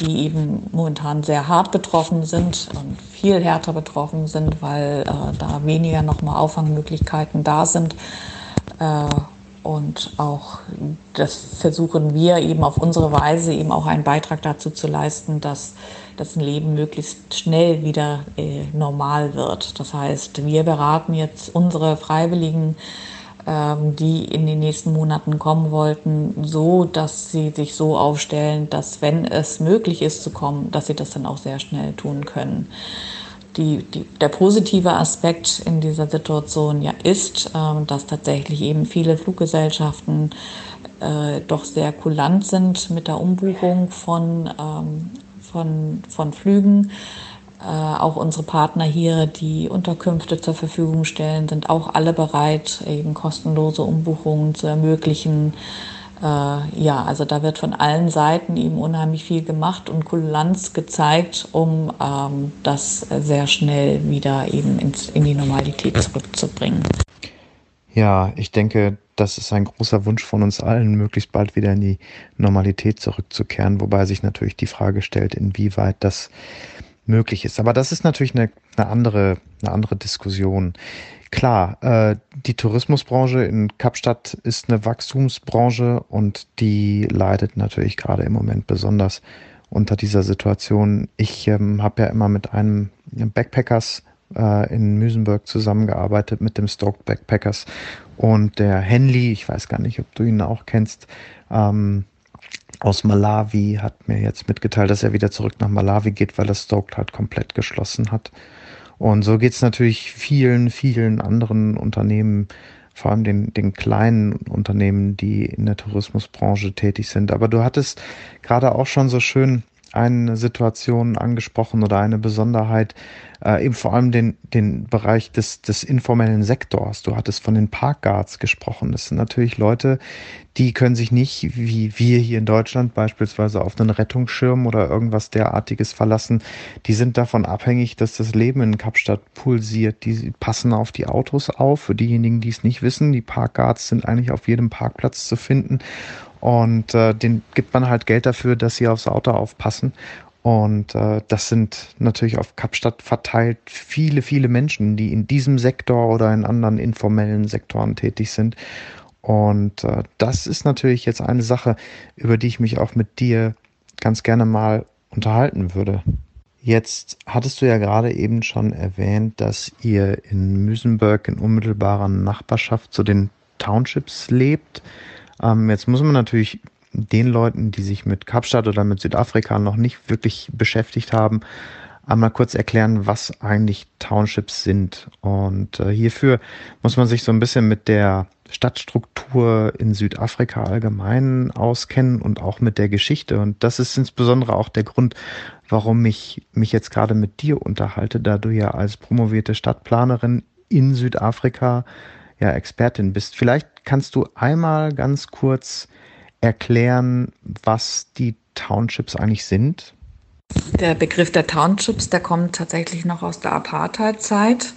die eben momentan sehr hart betroffen sind und viel härter betroffen sind, weil äh, da weniger nochmal Auffangmöglichkeiten da sind. Und auch das versuchen wir eben auf unsere Weise eben auch einen Beitrag dazu zu leisten, dass das Leben möglichst schnell wieder äh, normal wird. Das heißt, wir beraten jetzt unsere Freiwilligen ähm, die in den nächsten Monaten kommen wollten, so dass sie sich so aufstellen, dass wenn es möglich ist zu kommen, dass sie das dann auch sehr schnell tun können. Die, die, der positive Aspekt in dieser Situation ja ist, äh, dass tatsächlich eben viele Fluggesellschaften äh, doch sehr kulant sind mit der Umbuchung von, ähm, von, von Flügen. Äh, auch unsere Partner hier, die Unterkünfte zur Verfügung stellen, sind auch alle bereit, eben kostenlose Umbuchungen zu ermöglichen. Äh, ja, also da wird von allen Seiten eben unheimlich viel gemacht und Kulanz gezeigt, um ähm, das sehr schnell wieder eben ins, in die Normalität zurückzubringen. Ja, ich denke, das ist ein großer Wunsch von uns allen, möglichst bald wieder in die Normalität zurückzukehren, wobei sich natürlich die Frage stellt, inwieweit das möglich ist. Aber das ist natürlich eine, eine andere, eine andere Diskussion. Klar, äh, die Tourismusbranche in Kapstadt ist eine Wachstumsbranche und die leidet natürlich gerade im Moment besonders unter dieser Situation. Ich ähm, habe ja immer mit einem Backpackers äh, in Müsenburg zusammengearbeitet, mit dem Stoked Backpackers und der Henley, ich weiß gar nicht, ob du ihn auch kennst, ähm, aus Malawi hat mir jetzt mitgeteilt, dass er wieder zurück nach Malawi geht, weil das Stoked halt komplett geschlossen hat. Und so geht es natürlich vielen, vielen anderen Unternehmen vor allem den, den kleinen Unternehmen, die in der Tourismusbranche tätig sind. Aber du hattest gerade auch schon so schön eine Situation angesprochen oder eine Besonderheit, äh, eben vor allem den, den Bereich des, des informellen Sektors. Du hattest von den Parkguards gesprochen. Das sind natürlich Leute, die können sich nicht, wie wir hier in Deutschland beispielsweise, auf einen Rettungsschirm oder irgendwas derartiges verlassen. Die sind davon abhängig, dass das Leben in Kapstadt pulsiert. Die passen auf die Autos auf. Für diejenigen, die es nicht wissen, die Parkguards sind eigentlich auf jedem Parkplatz zu finden und äh, den gibt man halt Geld dafür, dass sie aufs Auto aufpassen. Und äh, das sind natürlich auf Kapstadt verteilt viele, viele Menschen, die in diesem Sektor oder in anderen informellen Sektoren tätig sind. Und äh, das ist natürlich jetzt eine Sache, über die ich mich auch mit dir ganz gerne mal unterhalten würde. Jetzt hattest du ja gerade eben schon erwähnt, dass ihr in Müsenberg in unmittelbarer Nachbarschaft zu den Townships lebt. Ähm, jetzt muss man natürlich den Leuten, die sich mit Kapstadt oder mit Südafrika noch nicht wirklich beschäftigt haben, einmal kurz erklären, was eigentlich Townships sind. Und äh, hierfür muss man sich so ein bisschen mit der Stadtstruktur in Südafrika allgemein auskennen und auch mit der Geschichte. Und das ist insbesondere auch der Grund, warum ich mich jetzt gerade mit dir unterhalte, da du ja als promovierte Stadtplanerin in Südafrika ja Expertin bist. Vielleicht kannst du einmal ganz kurz erklären, was die Townships eigentlich sind? Der Begriff der Townships, der kommt tatsächlich noch aus der Apartheid-Zeit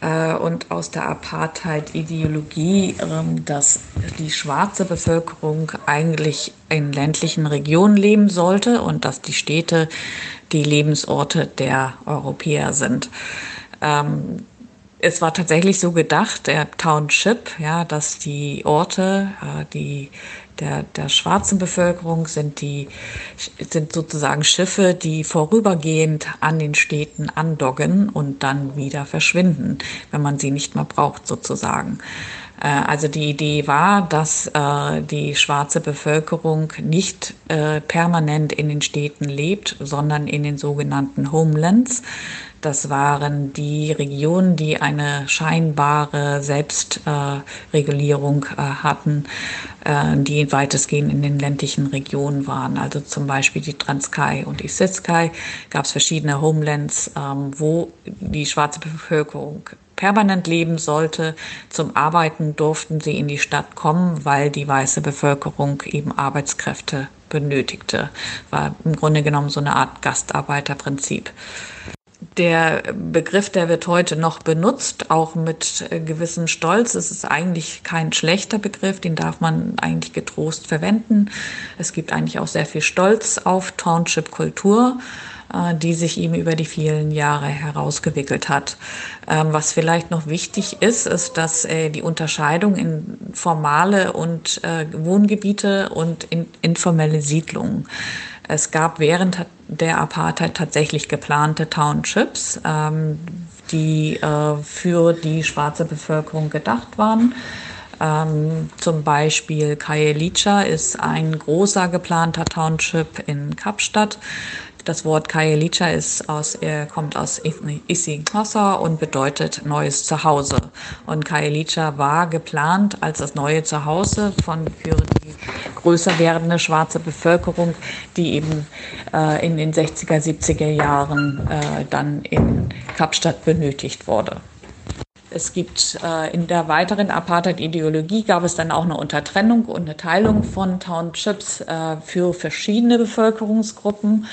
äh, und aus der Apartheid-Ideologie, äh, dass die schwarze Bevölkerung eigentlich in ländlichen Regionen leben sollte und dass die Städte die Lebensorte der Europäer sind. Ähm, es war tatsächlich so gedacht, der Township, ja, dass die Orte, äh, die der, der schwarzen Bevölkerung sind die sind sozusagen Schiffe, die vorübergehend an den Städten andoggen und dann wieder verschwinden, wenn man sie nicht mehr braucht sozusagen. Äh, also die Idee war, dass äh, die schwarze Bevölkerung nicht äh, permanent in den Städten lebt, sondern in den sogenannten Homelands. Das waren die Regionen, die eine scheinbare Selbstregulierung äh, hatten, äh, die weitestgehend in den ländlichen Regionen waren. Also zum Beispiel die Transkei und die Siskai gab es verschiedene Homelands, ähm, wo die schwarze Bevölkerung permanent leben sollte. Zum Arbeiten durften sie in die Stadt kommen, weil die weiße Bevölkerung eben Arbeitskräfte benötigte. War im Grunde genommen so eine Art Gastarbeiterprinzip. Der Begriff, der wird heute noch benutzt, auch mit äh, gewissem Stolz. Es ist eigentlich kein schlechter Begriff, den darf man eigentlich getrost verwenden. Es gibt eigentlich auch sehr viel Stolz auf Township-Kultur äh, die sich ihm über die vielen Jahre herausgewickelt hat. Ähm, was vielleicht noch wichtig ist, ist, dass äh, die Unterscheidung in formale und Wohngebiete und in informelle Siedlungen es gab während der Apartheid tatsächlich geplante Townships, ähm, die äh, für die schwarze Bevölkerung gedacht waren. Ähm, zum Beispiel Kayelicha ist ein großer geplanter Township in Kapstadt. Das Wort Kayelicha ist aus, er kommt aus Isinghasa und bedeutet neues Zuhause. Und Kayelicha war geplant als das neue Zuhause von, für die größer werdende schwarze Bevölkerung, die eben äh, in den 60er, 70er Jahren äh, dann in Kapstadt benötigt wurde. Es gibt äh, in der weiteren Apartheid-Ideologie gab es dann auch eine Untertrennung und eine Teilung von Townships äh, für verschiedene Bevölkerungsgruppen.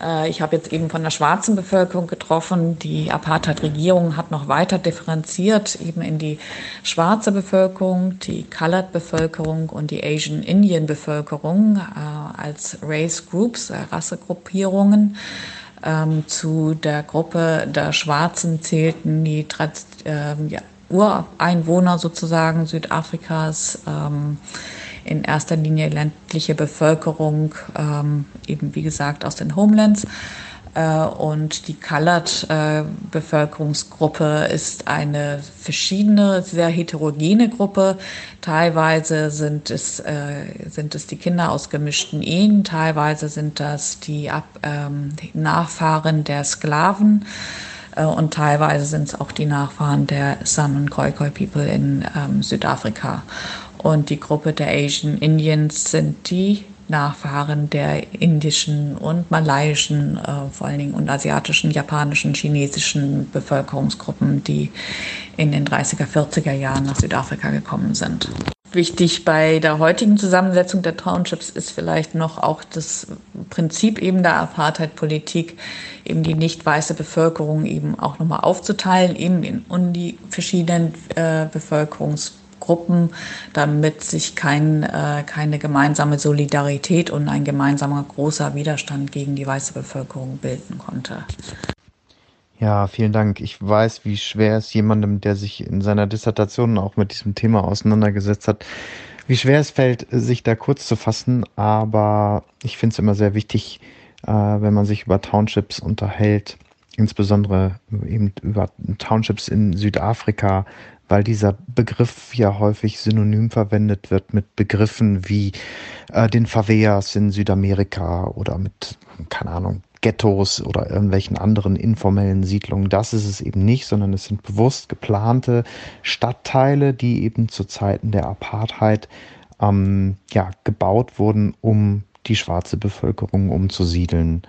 Äh, ich habe jetzt eben von der schwarzen Bevölkerung getroffen. Die Apartheid-Regierung hat noch weiter differenziert, eben in die schwarze Bevölkerung, die Colored-Bevölkerung und die Asian Indian-Bevölkerung äh, als Race Groups, äh, Rassegruppierungen. Ähm, zu der Gruppe der Schwarzen zählten die ähm, ja, Ureinwohner sozusagen Südafrikas, ähm, in erster Linie ländliche Bevölkerung, ähm, eben wie gesagt aus den Homelands. Äh, und die Colored-Bevölkerungsgruppe äh, ist eine verschiedene, sehr heterogene Gruppe. Teilweise sind es, äh, sind es die Kinder aus gemischten Ehen, teilweise sind das die Ab ähm, Nachfahren der Sklaven. Äh, und teilweise sind es auch die Nachfahren der San und Khoikhoi People in ähm, Südafrika. Und die Gruppe der Asian Indians sind die Nachfahren der indischen und malaiischen, äh, vor allen Dingen und asiatischen, japanischen, chinesischen Bevölkerungsgruppen, die in den 30er, 40er Jahren nach Südafrika gekommen sind. Wichtig bei der heutigen Zusammensetzung der Townships ist vielleicht noch auch das Prinzip eben der Apartheid-Politik, eben die nicht weiße Bevölkerung eben auch nochmal aufzuteilen, eben in, die verschiedenen äh, Bevölkerungsgruppen, damit sich kein, äh, keine gemeinsame Solidarität und ein gemeinsamer großer Widerstand gegen die weiße Bevölkerung bilden konnte. Ja, vielen Dank. Ich weiß, wie schwer es jemandem, der sich in seiner Dissertation auch mit diesem Thema auseinandergesetzt hat, wie schwer es fällt, sich da kurz zu fassen. Aber ich finde es immer sehr wichtig, äh, wenn man sich über Townships unterhält, insbesondere eben über Townships in Südafrika, weil dieser Begriff ja häufig synonym verwendet wird mit Begriffen wie äh, den Favelas in Südamerika oder mit, keine Ahnung, Ghettos oder irgendwelchen anderen informellen Siedlungen. Das ist es eben nicht, sondern es sind bewusst geplante Stadtteile, die eben zu Zeiten der Apartheid ähm, ja, gebaut wurden, um die schwarze Bevölkerung umzusiedeln.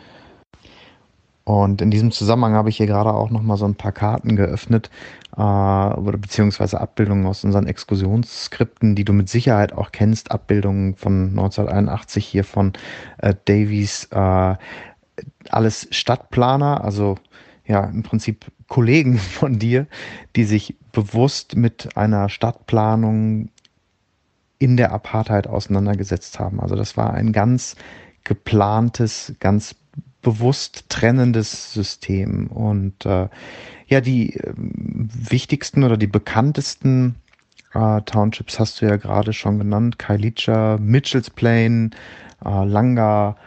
Und in diesem Zusammenhang habe ich hier gerade auch noch mal so ein paar Karten geöffnet, äh, oder beziehungsweise Abbildungen aus unseren Exkursionsskripten, die du mit Sicherheit auch kennst, Abbildungen von 1981 hier von äh, Davies, äh, alles Stadtplaner, also ja im Prinzip Kollegen von dir, die sich bewusst mit einer Stadtplanung in der Apartheid auseinandergesetzt haben. Also das war ein ganz geplantes, ganz bewusst trennendes System. Und äh, ja, die äh, wichtigsten oder die bekanntesten äh, Townships hast du ja gerade schon genannt. Kailicha, Mitchells Plain, äh, Langa,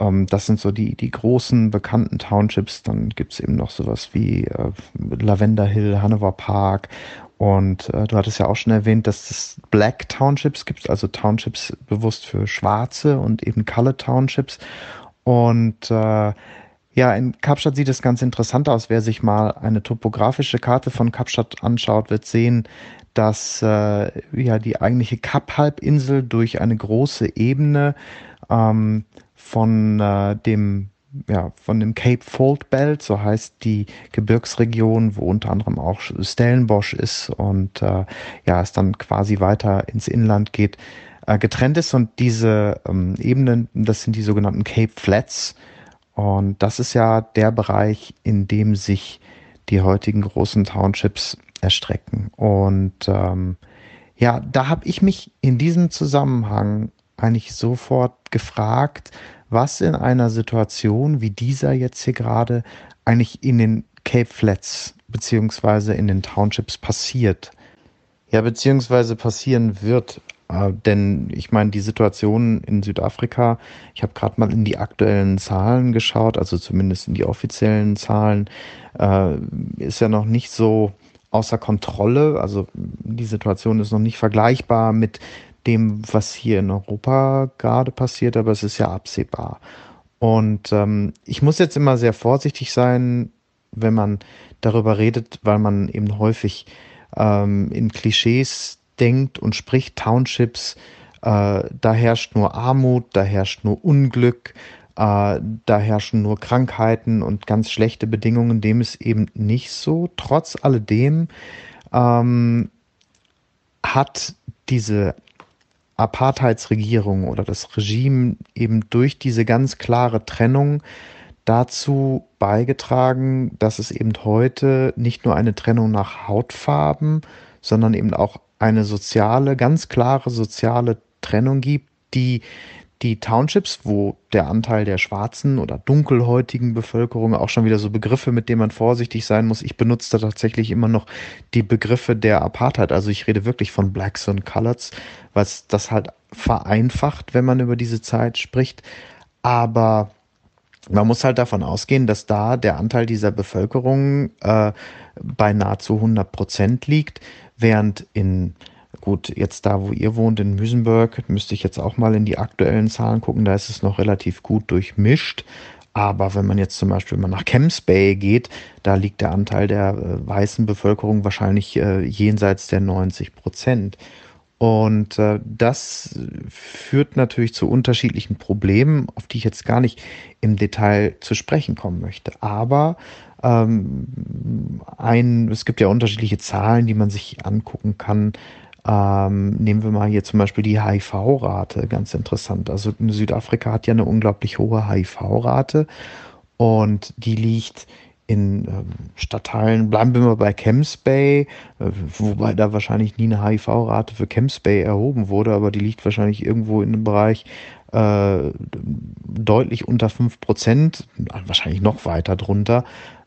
ähm, das sind so die, die großen bekannten Townships. Dann gibt es eben noch sowas wie äh, Lavender Hill, Hanover Park. Und äh, du hattest ja auch schon erwähnt, dass es Black Townships gibt, also Townships bewusst für Schwarze und eben Color Townships. Und äh, ja, in Kapstadt sieht es ganz interessant aus. Wer sich mal eine topografische Karte von Kapstadt anschaut, wird sehen, dass äh, ja die eigentliche Kap-Halbinsel durch eine große Ebene ähm, von äh, dem ja, von dem Cape Fold Belt, so heißt die Gebirgsregion, wo unter anderem auch Stellenbosch ist und äh, ja, es dann quasi weiter ins Inland geht, äh, getrennt ist. Und diese ähm, Ebenen, das sind die sogenannten Cape Flats. Und das ist ja der Bereich, in dem sich die heutigen großen Townships erstrecken. Und ähm, ja, da habe ich mich in diesem Zusammenhang eigentlich sofort gefragt, was in einer Situation wie dieser jetzt hier gerade eigentlich in den Cape Flats beziehungsweise in den Townships passiert. Ja, beziehungsweise passieren wird. Äh, denn ich meine, die Situation in Südafrika, ich habe gerade mal in die aktuellen Zahlen geschaut, also zumindest in die offiziellen Zahlen, äh, ist ja noch nicht so außer Kontrolle. Also die Situation ist noch nicht vergleichbar mit dem, was hier in Europa gerade passiert, aber es ist ja absehbar. Und ähm, ich muss jetzt immer sehr vorsichtig sein, wenn man darüber redet, weil man eben häufig ähm, in Klischees denkt und spricht, Townships, äh, da herrscht nur Armut, da herrscht nur Unglück, äh, da herrschen nur Krankheiten und ganz schlechte Bedingungen. Dem ist eben nicht so. Trotz alledem ähm, hat diese Apartheidsregierung oder das Regime eben durch diese ganz klare Trennung dazu beigetragen, dass es eben heute nicht nur eine Trennung nach Hautfarben, sondern eben auch eine soziale, ganz klare soziale Trennung gibt, die die Townships, wo der Anteil der schwarzen oder dunkelhäutigen Bevölkerung auch schon wieder so Begriffe, mit denen man vorsichtig sein muss. Ich benutze da tatsächlich immer noch die Begriffe der Apartheid. Also ich rede wirklich von Blacks und Coloreds, was das halt vereinfacht, wenn man über diese Zeit spricht. Aber man muss halt davon ausgehen, dass da der Anteil dieser Bevölkerung äh, bei nahezu 100 Prozent liegt, während in Gut, jetzt da, wo ihr wohnt, in Müsenberg, müsste ich jetzt auch mal in die aktuellen Zahlen gucken. Da ist es noch relativ gut durchmischt. Aber wenn man jetzt zum Beispiel mal nach Camps Bay geht, da liegt der Anteil der äh, weißen Bevölkerung wahrscheinlich äh, jenseits der 90 Prozent. Und äh, das führt natürlich zu unterschiedlichen Problemen, auf die ich jetzt gar nicht im Detail zu sprechen kommen möchte. Aber ähm, ein, es gibt ja unterschiedliche Zahlen, die man sich angucken kann. Ähm, nehmen wir mal hier zum Beispiel die HIV-Rate, ganz interessant. Also Südafrika hat ja eine unglaublich hohe HIV-Rate und die liegt in ähm, Stadtteilen, bleiben wir mal bei Camps Bay, äh, wobei da wahrscheinlich nie eine HIV-Rate für Camps Bay erhoben wurde, aber die liegt wahrscheinlich irgendwo in einem Bereich äh, deutlich unter 5 Prozent, wahrscheinlich noch weiter drunter,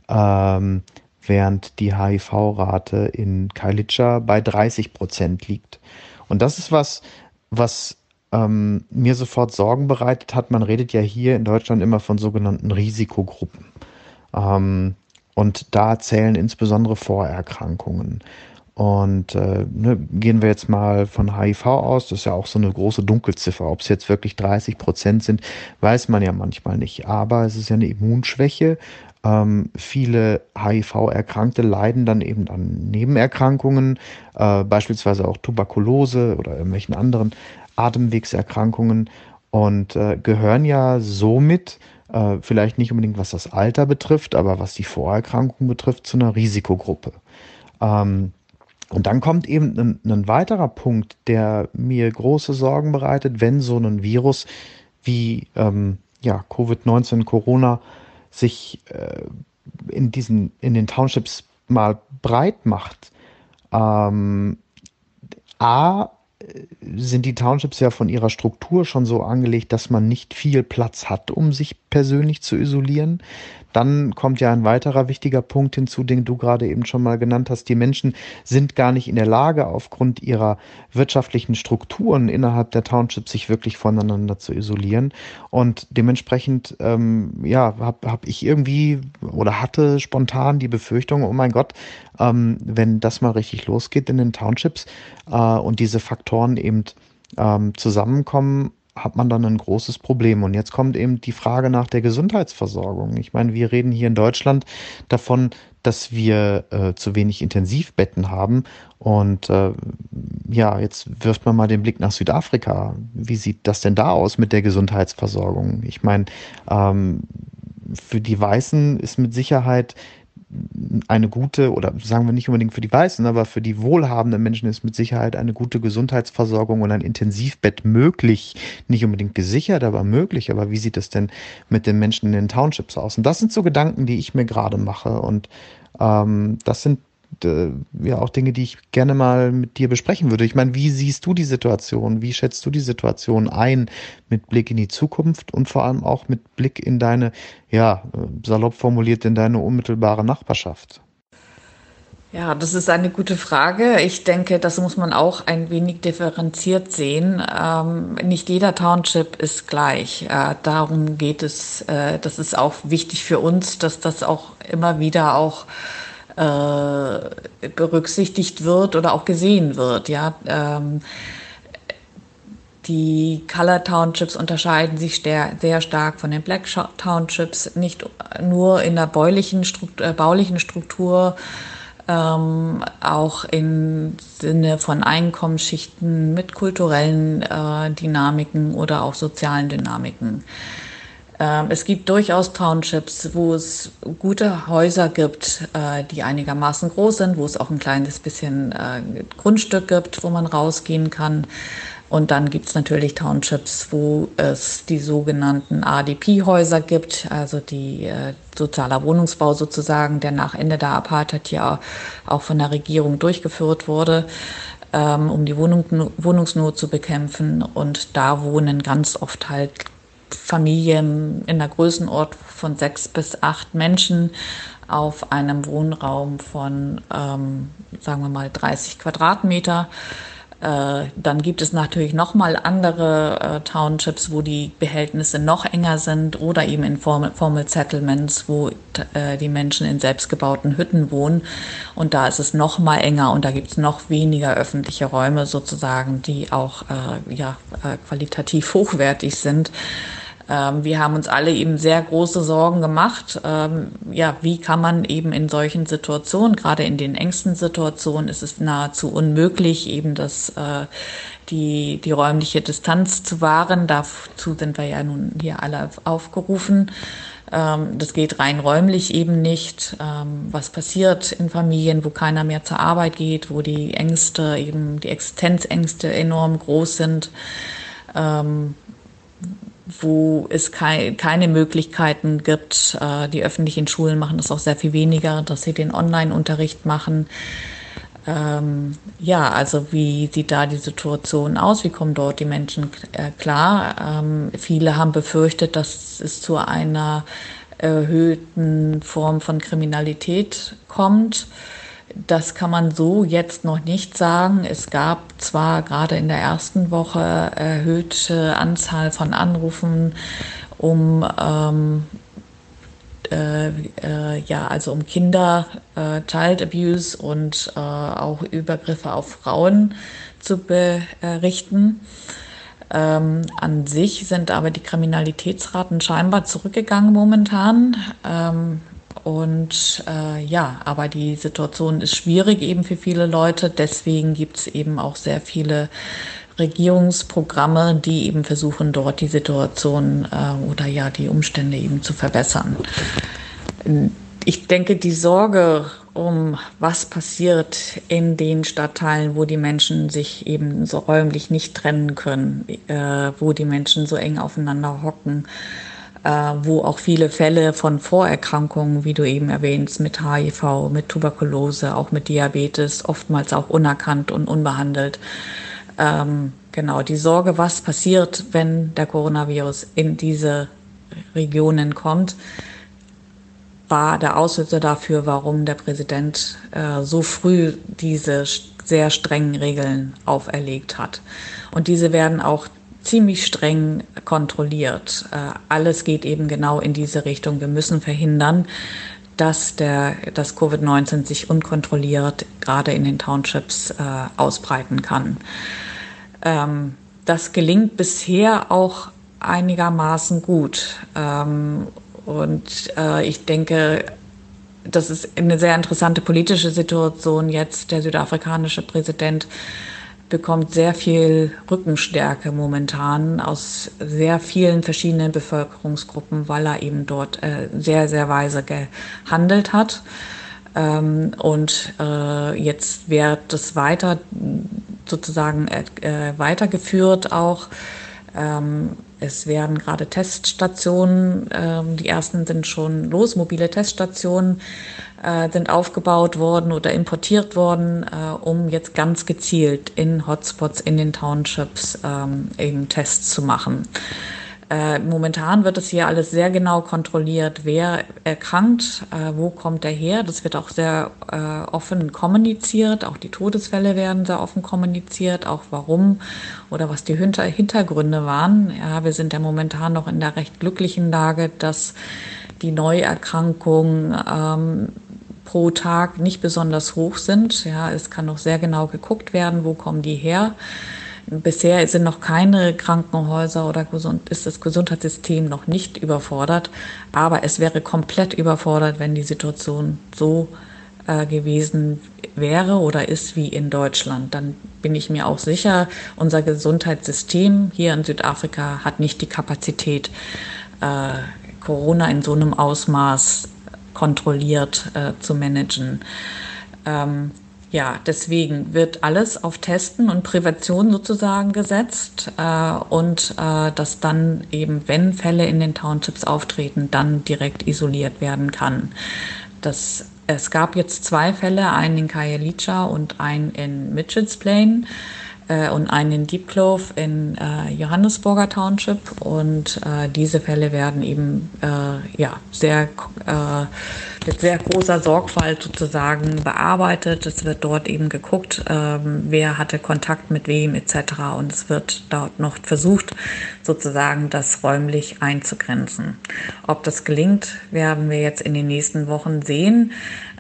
ähm, während die HIV-Rate in Kailitscha bei 30 Prozent liegt. Und das ist was, was ähm, mir sofort Sorgen bereitet hat. Man redet ja hier in Deutschland immer von sogenannten Risikogruppen. Ähm, und da zählen insbesondere Vorerkrankungen. Und äh, ne, gehen wir jetzt mal von HIV aus, das ist ja auch so eine große Dunkelziffer. Ob es jetzt wirklich 30 Prozent sind, weiß man ja manchmal nicht. Aber es ist ja eine Immunschwäche. Ähm, viele HIV-Erkrankte leiden dann eben an Nebenerkrankungen, äh, beispielsweise auch Tuberkulose oder irgendwelchen anderen Atemwegserkrankungen und äh, gehören ja somit äh, vielleicht nicht unbedingt was das Alter betrifft, aber was die Vorerkrankung betrifft, zu einer Risikogruppe. Ähm, und dann kommt eben ein, ein, weiterer Punkt, der mir große Sorgen bereitet, wenn so ein Virus wie ähm, ja, Covid-19, Corona sich äh, in, diesen, in den Townships mal breit macht. Ähm, A, sind die Townships ja von ihrer Struktur schon so angelegt, dass man nicht viel Platz hat, um sich persönlich zu isolieren. Dann kommt ja ein weiterer wichtiger Punkt hinzu, den du gerade eben schon mal genannt hast. Die Menschen sind gar nicht in der Lage, aufgrund ihrer wirtschaftlichen Strukturen innerhalb der Townships sich wirklich voneinander zu isolieren. Und dementsprechend, ähm, ja, habe hab ich irgendwie oder hatte spontan die Befürchtung, oh mein Gott, ähm, wenn das mal richtig losgeht in den Townships äh, und diese Faktoren eben ähm, zusammenkommen, hat man dann ein großes Problem. Und jetzt kommt eben die Frage nach der Gesundheitsversorgung. Ich meine, wir reden hier in Deutschland davon, dass wir äh, zu wenig Intensivbetten haben. Und äh, ja, jetzt wirft man mal den Blick nach Südafrika. Wie sieht das denn da aus mit der Gesundheitsversorgung? Ich meine, ähm, für die Weißen ist mit Sicherheit eine gute, oder sagen wir nicht unbedingt für die Weißen, aber für die wohlhabenden Menschen ist mit Sicherheit eine gute Gesundheitsversorgung und ein Intensivbett möglich. Nicht unbedingt gesichert, aber möglich. Aber wie sieht es denn mit den Menschen in den Townships aus? Und das sind so Gedanken, die ich mir gerade mache. Und ähm, das sind ja auch Dinge, die ich gerne mal mit dir besprechen würde. Ich meine, wie siehst du die Situation? Wie schätzt du die Situation ein mit Blick in die Zukunft und vor allem auch mit Blick in deine, ja, äh, salopp formuliert, in deine unmittelbare Nachbarschaft? Ja, das ist eine gute Frage. Ich denke, das muss man auch ein wenig differenziert sehen. Ähm, nicht jeder Township ist gleich. Äh, darum geht es. Äh, das ist auch wichtig für uns, dass das auch immer wieder auch äh, berücksichtigt wird oder auch gesehen wird. Ja, ähm, die Color Townships unterscheiden sich sehr stark von den Black Townships, nicht nur in der baulichen Struktur, äh, baulichen Struktur ähm, auch im Sinne von Einkommensschichten mit kulturellen äh, Dynamiken oder auch sozialen Dynamiken. Ähm, es gibt durchaus Townships, wo es gute Häuser gibt, äh, die einigermaßen groß sind, wo es auch ein kleines bisschen äh, Grundstück gibt, wo man rausgehen kann. Und dann gibt es natürlich Townships, wo es die sogenannten ADP-Häuser gibt, also die äh, sozialer Wohnungsbau sozusagen, der nach Ende der Apartheid ja auch von der Regierung durchgeführt wurde, ähm, um die Wohnung, Wohnungsnot zu bekämpfen. Und da wohnen ganz oft halt Familien in der Größenort von sechs bis acht Menschen auf einem Wohnraum von, ähm, sagen wir mal, 30 Quadratmeter. Äh, dann gibt es natürlich noch mal andere äh, Townships, wo die Behältnisse noch enger sind oder eben in Formal, Formal Settlements, wo äh, die Menschen in selbstgebauten Hütten wohnen. Und da ist es noch mal enger und da gibt es noch weniger öffentliche Räume sozusagen, die auch äh, ja, äh, qualitativ hochwertig sind. Ähm, wir haben uns alle eben sehr große Sorgen gemacht. Ähm, ja, wie kann man eben in solchen Situationen, gerade in den engsten Situationen, ist es nahezu unmöglich, eben das, äh, die, die räumliche Distanz zu wahren. Dazu sind wir ja nun hier alle aufgerufen. Ähm, das geht rein räumlich eben nicht. Ähm, was passiert in Familien, wo keiner mehr zur Arbeit geht, wo die Ängste, eben die Existenzängste enorm groß sind? Ähm, wo es kei keine Möglichkeiten gibt. Äh, die öffentlichen Schulen machen das auch sehr viel weniger, dass sie den Online-Unterricht machen. Ähm, ja, also wie sieht da die Situation aus? Wie kommen dort die Menschen äh, klar? Ähm, viele haben befürchtet, dass es zu einer erhöhten Form von Kriminalität kommt. Das kann man so jetzt noch nicht sagen. Es gab zwar gerade in der ersten Woche erhöhte Anzahl von Anrufen um ähm, äh, äh, ja also um Kinder, äh, Child Abuse und äh, auch Übergriffe auf Frauen zu berichten. Ähm, an sich sind aber die Kriminalitätsraten scheinbar zurückgegangen momentan. Ähm, und äh, ja, aber die Situation ist schwierig eben für viele Leute. Deswegen gibt es eben auch sehr viele Regierungsprogramme, die eben versuchen, dort die Situation äh, oder ja die Umstände eben zu verbessern. Ich denke, die Sorge um was passiert in den Stadtteilen, wo die Menschen sich eben so räumlich nicht trennen können, äh, wo die Menschen so eng aufeinander hocken, wo auch viele Fälle von Vorerkrankungen, wie du eben erwähnst, mit HIV, mit Tuberkulose, auch mit Diabetes, oftmals auch unerkannt und unbehandelt. Ähm, genau, die Sorge, was passiert, wenn der Coronavirus in diese Regionen kommt, war der Auslöser dafür, warum der Präsident äh, so früh diese sehr strengen Regeln auferlegt hat. Und diese werden auch ziemlich streng kontrolliert. Äh, alles geht eben genau in diese Richtung. Wir müssen verhindern, dass der, das Covid-19 sich unkontrolliert gerade in den Townships äh, ausbreiten kann. Ähm, das gelingt bisher auch einigermaßen gut. Ähm, und äh, ich denke, das ist eine sehr interessante politische Situation jetzt. Der südafrikanische Präsident bekommt sehr viel Rückenstärke momentan aus sehr vielen verschiedenen Bevölkerungsgruppen, weil er eben dort äh, sehr, sehr weise gehandelt hat. Ähm, und äh, jetzt wird das weiter sozusagen äh, weitergeführt auch. Ähm, es werden gerade Teststationen, ähm, die ersten sind schon los, mobile Teststationen äh, sind aufgebaut worden oder importiert worden, äh, um jetzt ganz gezielt in Hotspots, in den Townships ähm, eben Tests zu machen. Äh, momentan wird es hier alles sehr genau kontrolliert, wer erkrankt, äh, wo kommt er her. Das wird auch sehr äh, offen kommuniziert. Auch die Todesfälle werden sehr offen kommuniziert, auch warum oder was die Hinter Hintergründe waren. Ja, wir sind ja momentan noch in der recht glücklichen Lage, dass die Neuerkrankungen ähm, pro Tag nicht besonders hoch sind. Ja, es kann noch sehr genau geguckt werden, wo kommen die her. Bisher sind noch keine Krankenhäuser oder ist das Gesundheitssystem noch nicht überfordert. Aber es wäre komplett überfordert, wenn die Situation so äh, gewesen wäre oder ist wie in Deutschland. Dann bin ich mir auch sicher, unser Gesundheitssystem hier in Südafrika hat nicht die Kapazität, äh, Corona in so einem Ausmaß kontrolliert äh, zu managen. Ähm, ja, deswegen wird alles auf Testen und Prävention sozusagen gesetzt äh, und äh, dass dann eben, wenn Fälle in den Townships auftreten, dann direkt isoliert werden kann. Das, es gab jetzt zwei Fälle, einen in Kayelicha und einen in Mitchells Plain äh, und einen in Deep Clove in äh, Johannesburger Township. Und äh, diese Fälle werden eben äh, ja, sehr, äh, mit sehr großer Sorgfalt sozusagen bearbeitet. Es wird dort eben geguckt, ähm, wer hatte Kontakt mit wem etc. Und es wird dort noch versucht, sozusagen das räumlich einzugrenzen. Ob das gelingt, werden wir jetzt in den nächsten Wochen sehen.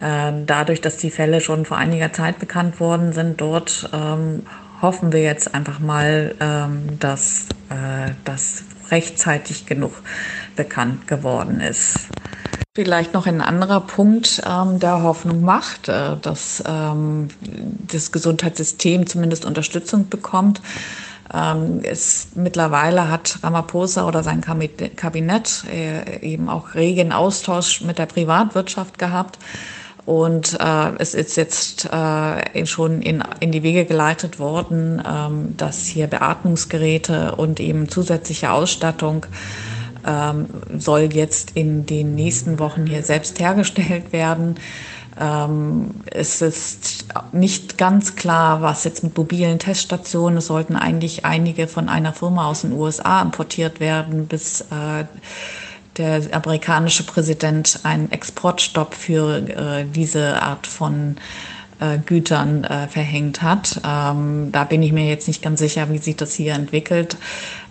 Ähm, dadurch, dass die Fälle schon vor einiger Zeit bekannt worden sind, dort ähm, hoffen wir jetzt einfach mal, ähm, dass äh, das rechtzeitig genug bekannt geworden ist. Vielleicht noch ein anderer Punkt, ähm, der Hoffnung macht, äh, dass ähm, das Gesundheitssystem zumindest Unterstützung bekommt. Ähm, es, mittlerweile hat Ramaphosa oder sein Kabinett äh, eben auch regen Austausch mit der Privatwirtschaft gehabt. Und äh, es ist jetzt äh, schon in, in die Wege geleitet worden, ähm, dass hier Beatmungsgeräte und eben zusätzliche Ausstattung ähm, soll jetzt in den nächsten Wochen hier selbst hergestellt werden. Ähm, es ist nicht ganz klar, was jetzt mit mobilen Teststationen, es sollten eigentlich einige von einer Firma aus den USA importiert werden, bis äh, der amerikanische Präsident einen Exportstopp für äh, diese Art von äh, Gütern äh, verhängt hat. Ähm, da bin ich mir jetzt nicht ganz sicher, wie sich das hier entwickelt.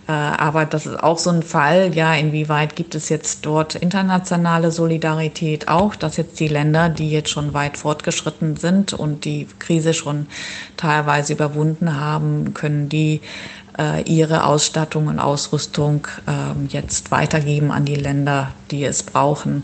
Äh, aber das ist auch so ein Fall, ja, inwieweit gibt es jetzt dort internationale Solidarität auch, dass jetzt die Länder, die jetzt schon weit fortgeschritten sind und die Krise schon teilweise überwunden haben, können die ihre Ausstattung und Ausrüstung äh, jetzt weitergeben an die Länder, die es brauchen.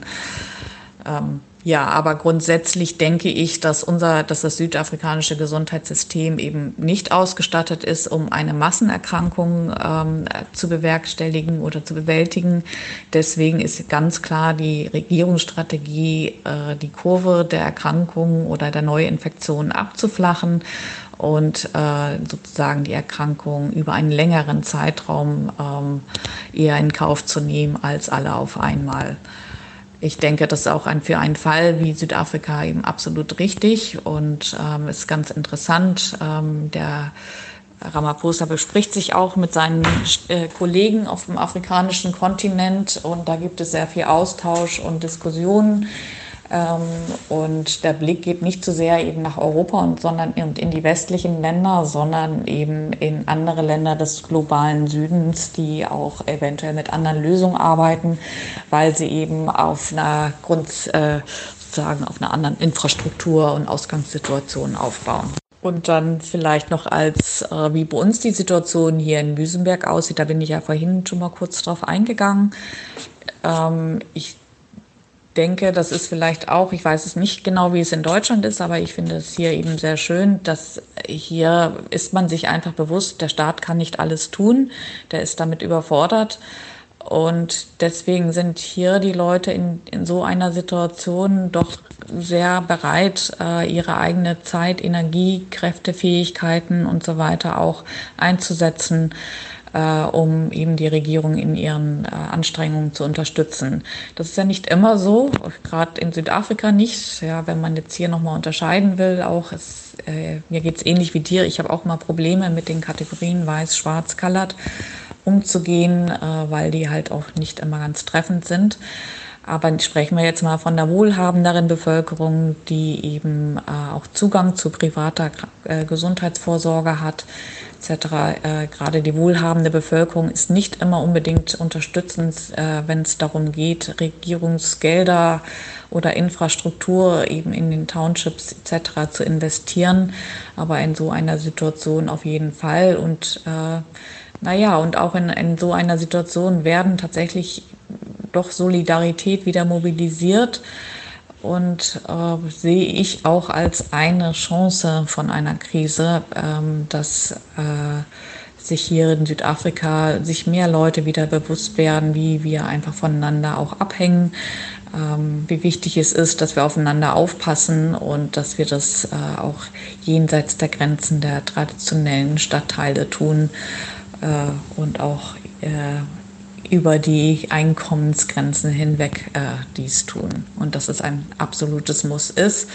Ähm, ja, aber grundsätzlich denke ich, dass unser, dass das südafrikanische Gesundheitssystem eben nicht ausgestattet ist, um eine Massenerkrankung ähm, zu bewerkstelligen oder zu bewältigen. Deswegen ist ganz klar die Regierungsstrategie, äh, die Kurve der Erkrankungen oder der Neuinfektionen abzuflachen und äh, sozusagen die Erkrankung über einen längeren Zeitraum ähm, eher in Kauf zu nehmen als alle auf einmal ich denke, das ist auch ein, für einen Fall wie Südafrika eben absolut richtig und ähm, ist ganz interessant. Ähm, der Ramaphosa bespricht sich auch mit seinen äh, Kollegen auf dem afrikanischen Kontinent und da gibt es sehr viel Austausch und Diskussionen. Ähm, und der Blick geht nicht so sehr eben nach Europa und sondern in, in die westlichen Länder, sondern eben in andere Länder des globalen Südens, die auch eventuell mit anderen Lösungen arbeiten, weil sie eben auf einer Grund, äh, sozusagen auf einer anderen Infrastruktur und Ausgangssituation aufbauen. Und dann vielleicht noch als, äh, wie bei uns die Situation hier in Büsenberg aussieht, da bin ich ja vorhin schon mal kurz drauf eingegangen. Ähm, ich denke, das ist vielleicht auch, ich weiß es nicht genau, wie es in Deutschland ist, aber ich finde es hier eben sehr schön, dass hier ist man sich einfach bewusst, der Staat kann nicht alles tun, der ist damit überfordert. Und deswegen sind hier die Leute in, in so einer Situation doch sehr bereit, äh, ihre eigene Zeit, Energie, Kräfte, Fähigkeiten und so weiter auch einzusetzen äh, um eben die Regierung in ihren äh, Anstrengungen zu unterstützen. Das ist ja nicht immer so, gerade in Südafrika nicht. Ja, wenn man jetzt hier nochmal unterscheiden will, auch es, äh, mir geht's ähnlich wie dir. Ich habe auch mal Probleme mit den Kategorien weiß, schwarz, colored umzugehen, äh, weil die halt auch nicht immer ganz treffend sind. Aber sprechen wir jetzt mal von der wohlhabenderen Bevölkerung, die eben äh, auch Zugang zu privater äh, Gesundheitsvorsorge hat, etc. Äh, gerade die wohlhabende Bevölkerung ist nicht immer unbedingt unterstützend, äh, wenn es darum geht, Regierungsgelder oder Infrastruktur eben in den Townships etc. zu investieren. Aber in so einer Situation auf jeden Fall. Und äh, naja, und auch in, in so einer Situation werden tatsächlich doch Solidarität wieder mobilisiert und äh, sehe ich auch als eine Chance von einer Krise, ähm, dass äh, sich hier in Südafrika sich mehr Leute wieder bewusst werden, wie wir einfach voneinander auch abhängen, ähm, wie wichtig es ist, dass wir aufeinander aufpassen und dass wir das äh, auch jenseits der Grenzen der traditionellen Stadtteile tun äh, und auch äh, über die Einkommensgrenzen hinweg äh, dies tun und dass es ein absolutes Muss ist.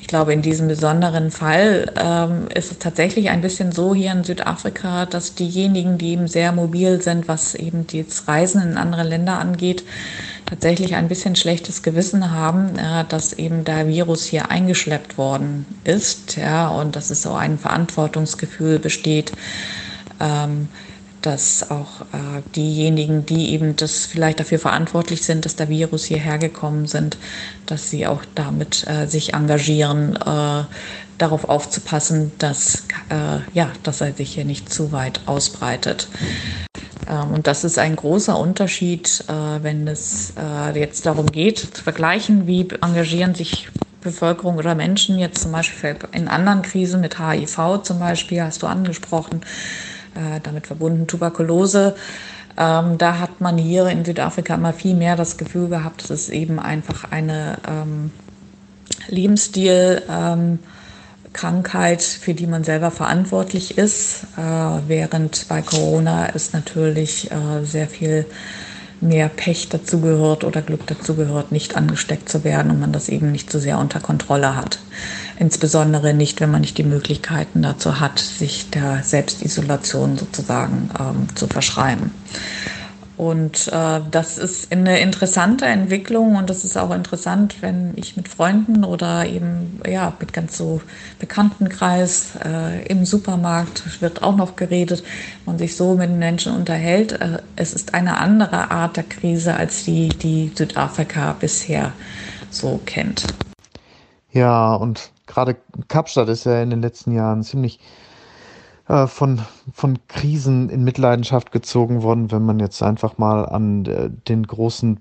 Ich glaube, in diesem besonderen Fall ähm, ist es tatsächlich ein bisschen so hier in Südafrika, dass diejenigen, die eben sehr mobil sind, was eben das Reisen in andere Länder angeht, tatsächlich ein bisschen schlechtes Gewissen haben, äh, dass eben der Virus hier eingeschleppt worden ist, ja, und dass es so ein Verantwortungsgefühl besteht. Ähm, dass auch äh, diejenigen, die eben das vielleicht dafür verantwortlich sind, dass der Virus hierher gekommen sind, dass sie auch damit äh, sich engagieren, äh, darauf aufzupassen, dass, äh, ja, dass er sich hier nicht zu weit ausbreitet. Ähm, und das ist ein großer Unterschied, äh, wenn es äh, jetzt darum geht, zu vergleichen, wie engagieren sich Bevölkerung oder Menschen jetzt zum Beispiel in anderen Krisen mit HIV zum Beispiel, hast du angesprochen, äh, damit verbunden Tuberkulose. Ähm, da hat man hier in Südafrika immer viel mehr das Gefühl gehabt, dass es eben einfach eine ähm, Lebensstil ähm, für die man selber verantwortlich ist, äh, während bei Corona es natürlich äh, sehr viel mehr Pech dazu gehört oder Glück dazu gehört, nicht angesteckt zu werden und man das eben nicht so sehr unter Kontrolle hat. Insbesondere nicht, wenn man nicht die Möglichkeiten dazu hat, sich der Selbstisolation sozusagen ähm, zu verschreiben. Und äh, das ist eine interessante Entwicklung und das ist auch interessant, wenn ich mit Freunden oder eben ja mit ganz so Bekanntenkreis äh, im Supermarkt wird auch noch geredet, man sich so mit Menschen unterhält. Äh, es ist eine andere Art der Krise als die, die Südafrika bisher so kennt. Ja, und gerade Kapstadt ist ja in den letzten Jahren ziemlich äh, von, von Krisen in Mitleidenschaft gezogen worden, wenn man jetzt einfach mal an äh, den großen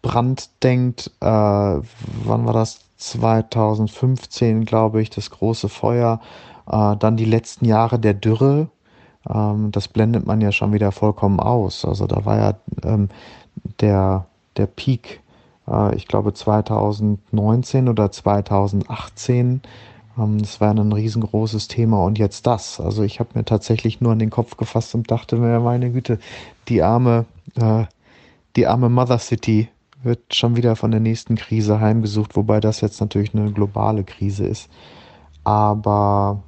Brand denkt. Äh, wann war das? 2015, glaube ich, das große Feuer. Äh, dann die letzten Jahre der Dürre. Ähm, das blendet man ja schon wieder vollkommen aus. Also da war ja ähm, der, der Peak, ich glaube 2019 oder 2018 ähm, das war ein riesengroßes Thema und jetzt das. Also ich habe mir tatsächlich nur an den Kopf gefasst und dachte mir, meine Güte, die arme, äh, die arme Mother City wird schon wieder von der nächsten Krise heimgesucht, wobei das jetzt natürlich eine globale Krise ist. Aber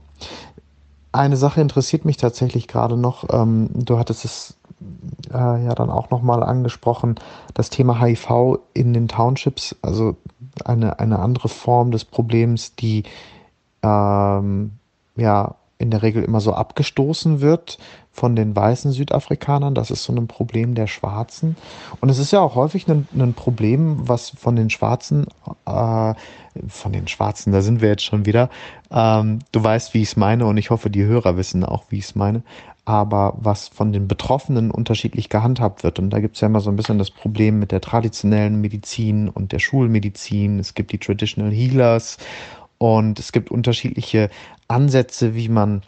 eine Sache interessiert mich tatsächlich gerade noch. Ähm, du hattest es äh, ja dann auch nochmal angesprochen, das Thema HIV in den Townships, also eine, eine andere Form des Problems, die ähm, ja in der Regel immer so abgestoßen wird von den weißen Südafrikanern. Das ist so ein Problem der Schwarzen. Und es ist ja auch häufig ein, ein Problem, was von den Schwarzen, äh, von den Schwarzen, da sind wir jetzt schon wieder. Ähm, du weißt, wie ich es meine und ich hoffe, die Hörer wissen auch, wie ich es meine. Aber was von den Betroffenen unterschiedlich gehandhabt wird. Und da gibt es ja immer so ein bisschen das Problem mit der traditionellen Medizin und der Schulmedizin. Es gibt die Traditional Healers und es gibt unterschiedliche Ansätze, wie man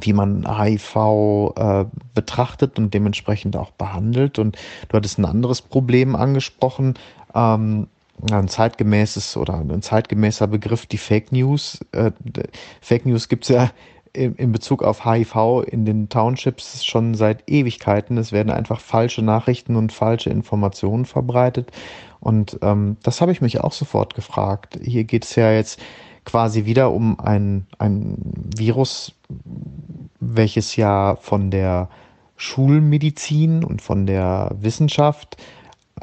wie man HIV äh, betrachtet und dementsprechend auch behandelt. Und du hattest ein anderes Problem angesprochen, ähm, ein zeitgemäßes oder ein zeitgemäßer Begriff, die Fake News. Äh, Fake News gibt's ja in, Bezug auf HIV in den Townships schon seit Ewigkeiten. Es werden einfach falsche Nachrichten und falsche Informationen verbreitet. Und ähm, das habe ich mich auch sofort gefragt. Hier geht es ja jetzt quasi wieder um ein, ein Virus, welches ja von der Schulmedizin und von der Wissenschaft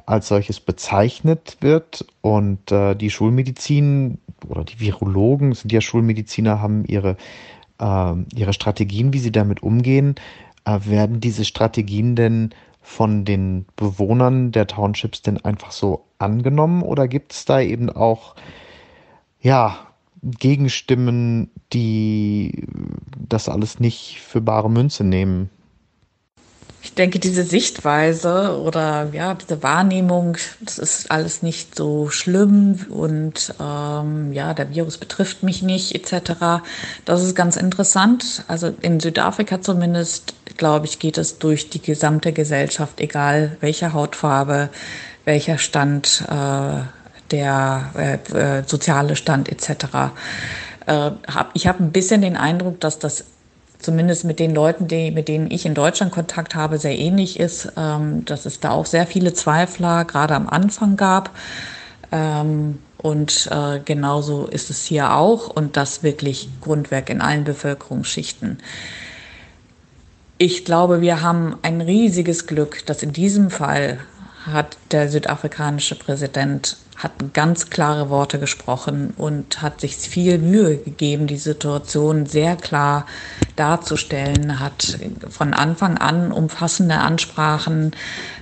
als solches bezeichnet wird. Und äh, die Schulmedizin oder die Virologen sind ja Schulmediziner, haben ihre, ihre Strategien, wie sie damit umgehen. Äh, werden diese Strategien denn von den Bewohnern der Townships denn einfach so angenommen oder gibt es da eben auch ja Gegenstimmen, die das alles nicht für bare Münze nehmen? Ich denke, diese Sichtweise oder ja, diese Wahrnehmung, das ist alles nicht so schlimm und ähm, ja, der Virus betrifft mich nicht, etc. Das ist ganz interessant. Also in Südafrika zumindest, glaube ich, geht es durch die gesamte Gesellschaft, egal welche Hautfarbe, welcher Stand äh, der äh, äh soziale Stand etc. Äh, hab, ich habe ein bisschen den Eindruck, dass das zumindest mit den Leuten, die, mit denen ich in Deutschland Kontakt habe, sehr ähnlich ist, ähm, dass es da auch sehr viele Zweifler gerade am Anfang gab. Ähm, und äh, genauso ist es hier auch und das wirklich Grundwerk in allen Bevölkerungsschichten. Ich glaube, wir haben ein riesiges Glück, dass in diesem Fall hat der südafrikanische Präsident hat ganz klare Worte gesprochen und hat sich viel Mühe gegeben, die Situation sehr klar darzustellen, hat von Anfang an umfassende Ansprachen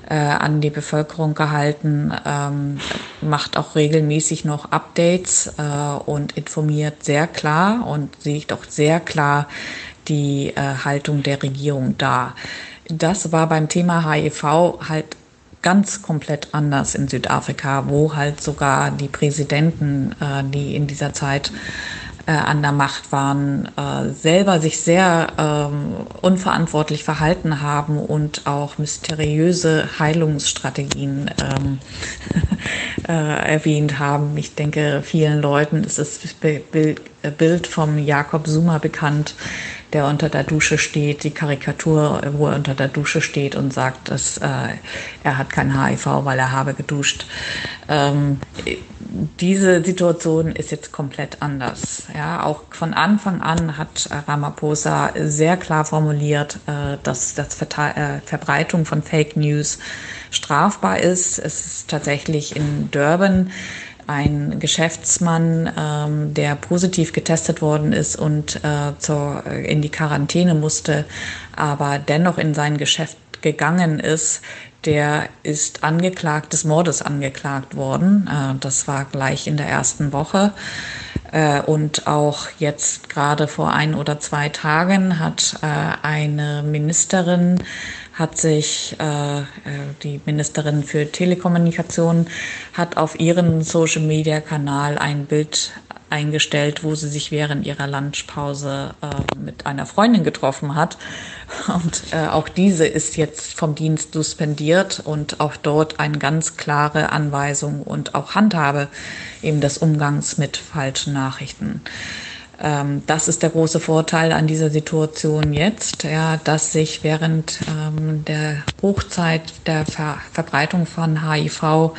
äh, an die Bevölkerung gehalten, ähm, macht auch regelmäßig noch Updates äh, und informiert sehr klar und sieht auch sehr klar die äh, Haltung der Regierung dar. Das war beim Thema HIV halt ganz komplett anders in Südafrika, wo halt sogar die Präsidenten, äh, die in dieser Zeit äh, an der Macht waren, äh, selber sich sehr ähm, unverantwortlich verhalten haben und auch mysteriöse Heilungsstrategien ähm, äh, erwähnt haben. Ich denke, vielen Leuten ist das Bild vom Jakob Zuma bekannt, der unter der Dusche steht, die Karikatur, wo er unter der Dusche steht und sagt, dass äh, er hat kein HIV, weil er habe geduscht. Ähm, diese Situation ist jetzt komplett anders. Ja, auch von Anfang an hat Ramaphosa sehr klar formuliert, äh, dass das Verte äh, Verbreitung von Fake News strafbar ist. Es ist tatsächlich in Durban ein Geschäftsmann, ähm, der positiv getestet worden ist und äh, zur, in die Quarantäne musste, aber dennoch in sein Geschäft gegangen ist, der ist angeklagt, des Mordes angeklagt worden. Äh, das war gleich in der ersten Woche. Äh, und auch jetzt gerade vor ein oder zwei Tagen hat äh, eine Ministerin hat sich äh, äh, die Ministerin für Telekommunikation hat auf ihren Social Media Kanal ein Bild eingestellt, wo sie sich während ihrer Lunchpause äh, mit einer Freundin getroffen hat. Und äh, auch diese ist jetzt vom Dienst suspendiert und auch dort eine ganz klare Anweisung und auch Handhabe eben des Umgangs mit falschen Nachrichten. Ähm, das ist der große Vorteil an dieser Situation jetzt, ja, dass sich während ähm, der Hochzeit der Ver Verbreitung von HIV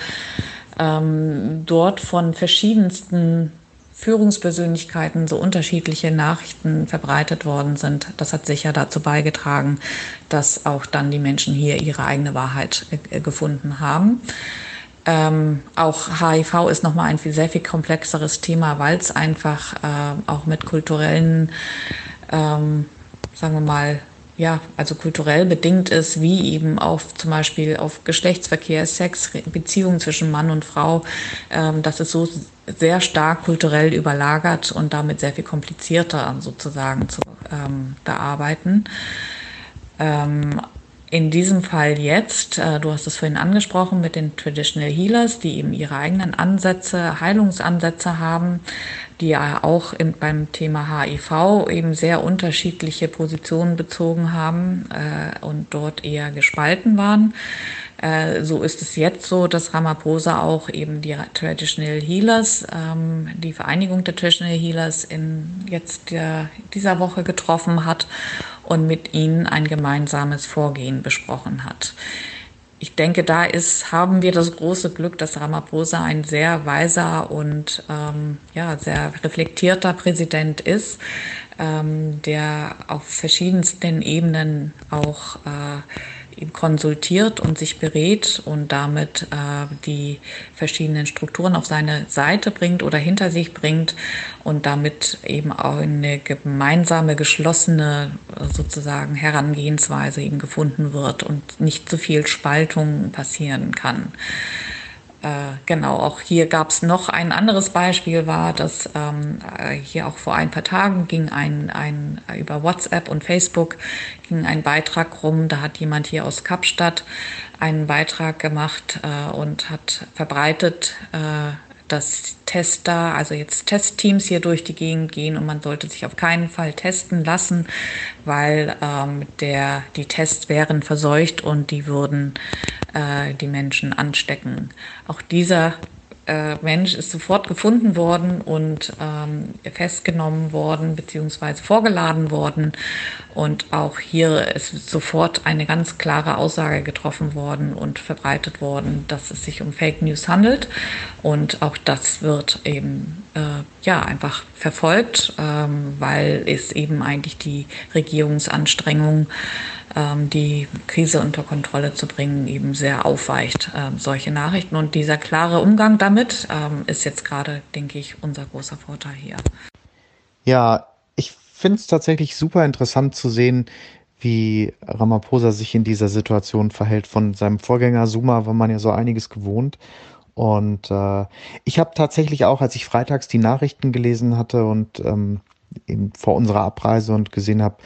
ähm, dort von verschiedensten Führungspersönlichkeiten so unterschiedliche Nachrichten verbreitet worden sind. Das hat sicher dazu beigetragen, dass auch dann die Menschen hier ihre eigene Wahrheit äh, gefunden haben. Ähm, auch HIV ist nochmal ein viel, sehr viel komplexeres Thema, weil es einfach äh, auch mit kulturellen, ähm, sagen wir mal, ja, also kulturell bedingt ist, wie eben auf zum Beispiel auf Geschlechtsverkehr, Sex, Beziehungen zwischen Mann und Frau. Ähm, das ist so sehr stark kulturell überlagert und damit sehr viel komplizierter sozusagen zu ähm, bearbeiten. Ähm, in diesem Fall jetzt, äh, du hast es vorhin angesprochen, mit den Traditional Healers, die eben ihre eigenen Ansätze, Heilungsansätze haben, die ja auch in, beim Thema HIV eben sehr unterschiedliche Positionen bezogen haben äh, und dort eher gespalten waren. Äh, so ist es jetzt so, dass Ramaphosa auch eben die Traditional Healers, ähm, die Vereinigung der Traditional Healers in jetzt der, dieser Woche getroffen hat und mit ihnen ein gemeinsames Vorgehen besprochen hat. Ich denke, da ist, haben wir das große Glück, dass Ramaphosa ein sehr weiser und ähm, ja, sehr reflektierter Präsident ist, ähm, der auf verschiedensten Ebenen auch äh, konsultiert und sich berät und damit äh, die verschiedenen Strukturen auf seine Seite bringt oder hinter sich bringt und damit eben auch eine gemeinsame, geschlossene sozusagen Herangehensweise eben gefunden wird und nicht zu viel Spaltung passieren kann. Äh, genau, auch hier gab es noch ein anderes Beispiel, war, dass ähm, äh, hier auch vor ein paar Tagen ging ein, ein über WhatsApp und Facebook ging ein Beitrag rum. Da hat jemand hier aus Kapstadt einen Beitrag gemacht äh, und hat verbreitet, äh, dass Tester, also jetzt Testteams hier durch die Gegend gehen und man sollte sich auf keinen Fall testen lassen, weil ähm, der, die Tests wären verseucht und die würden äh, die Menschen anstecken. Auch dieser äh, Mensch ist sofort gefunden worden und ähm, festgenommen worden beziehungsweise vorgeladen worden. Und auch hier ist sofort eine ganz klare Aussage getroffen worden und verbreitet worden, dass es sich um Fake News handelt. Und auch das wird eben äh, ja einfach verfolgt, ähm, weil es eben eigentlich die Regierungsanstrengung die Krise unter Kontrolle zu bringen, eben sehr aufweicht, ähm, solche Nachrichten. Und dieser klare Umgang damit ähm, ist jetzt gerade, denke ich, unser großer Vorteil hier. Ja, ich finde es tatsächlich super interessant zu sehen, wie Ramaphosa sich in dieser Situation verhält. Von seinem Vorgänger Suma war man ja so einiges gewohnt. Und äh, ich habe tatsächlich auch, als ich freitags die Nachrichten gelesen hatte und ähm, eben vor unserer Abreise und gesehen habe,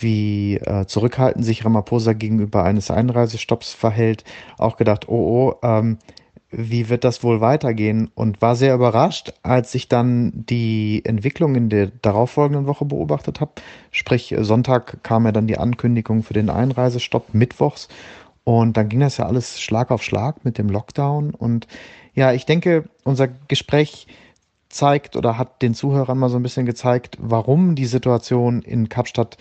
wie äh, zurückhaltend sich Ramaphosa gegenüber eines Einreisestopps verhält, auch gedacht, oh, oh, ähm, wie wird das wohl weitergehen? Und war sehr überrascht, als ich dann die Entwicklung in der darauffolgenden Woche beobachtet habe. Sprich, Sonntag kam ja dann die Ankündigung für den Einreisestopp mittwochs. Und dann ging das ja alles Schlag auf Schlag mit dem Lockdown. Und ja, ich denke, unser Gespräch zeigt oder hat den Zuhörern mal so ein bisschen gezeigt, warum die Situation in Kapstadt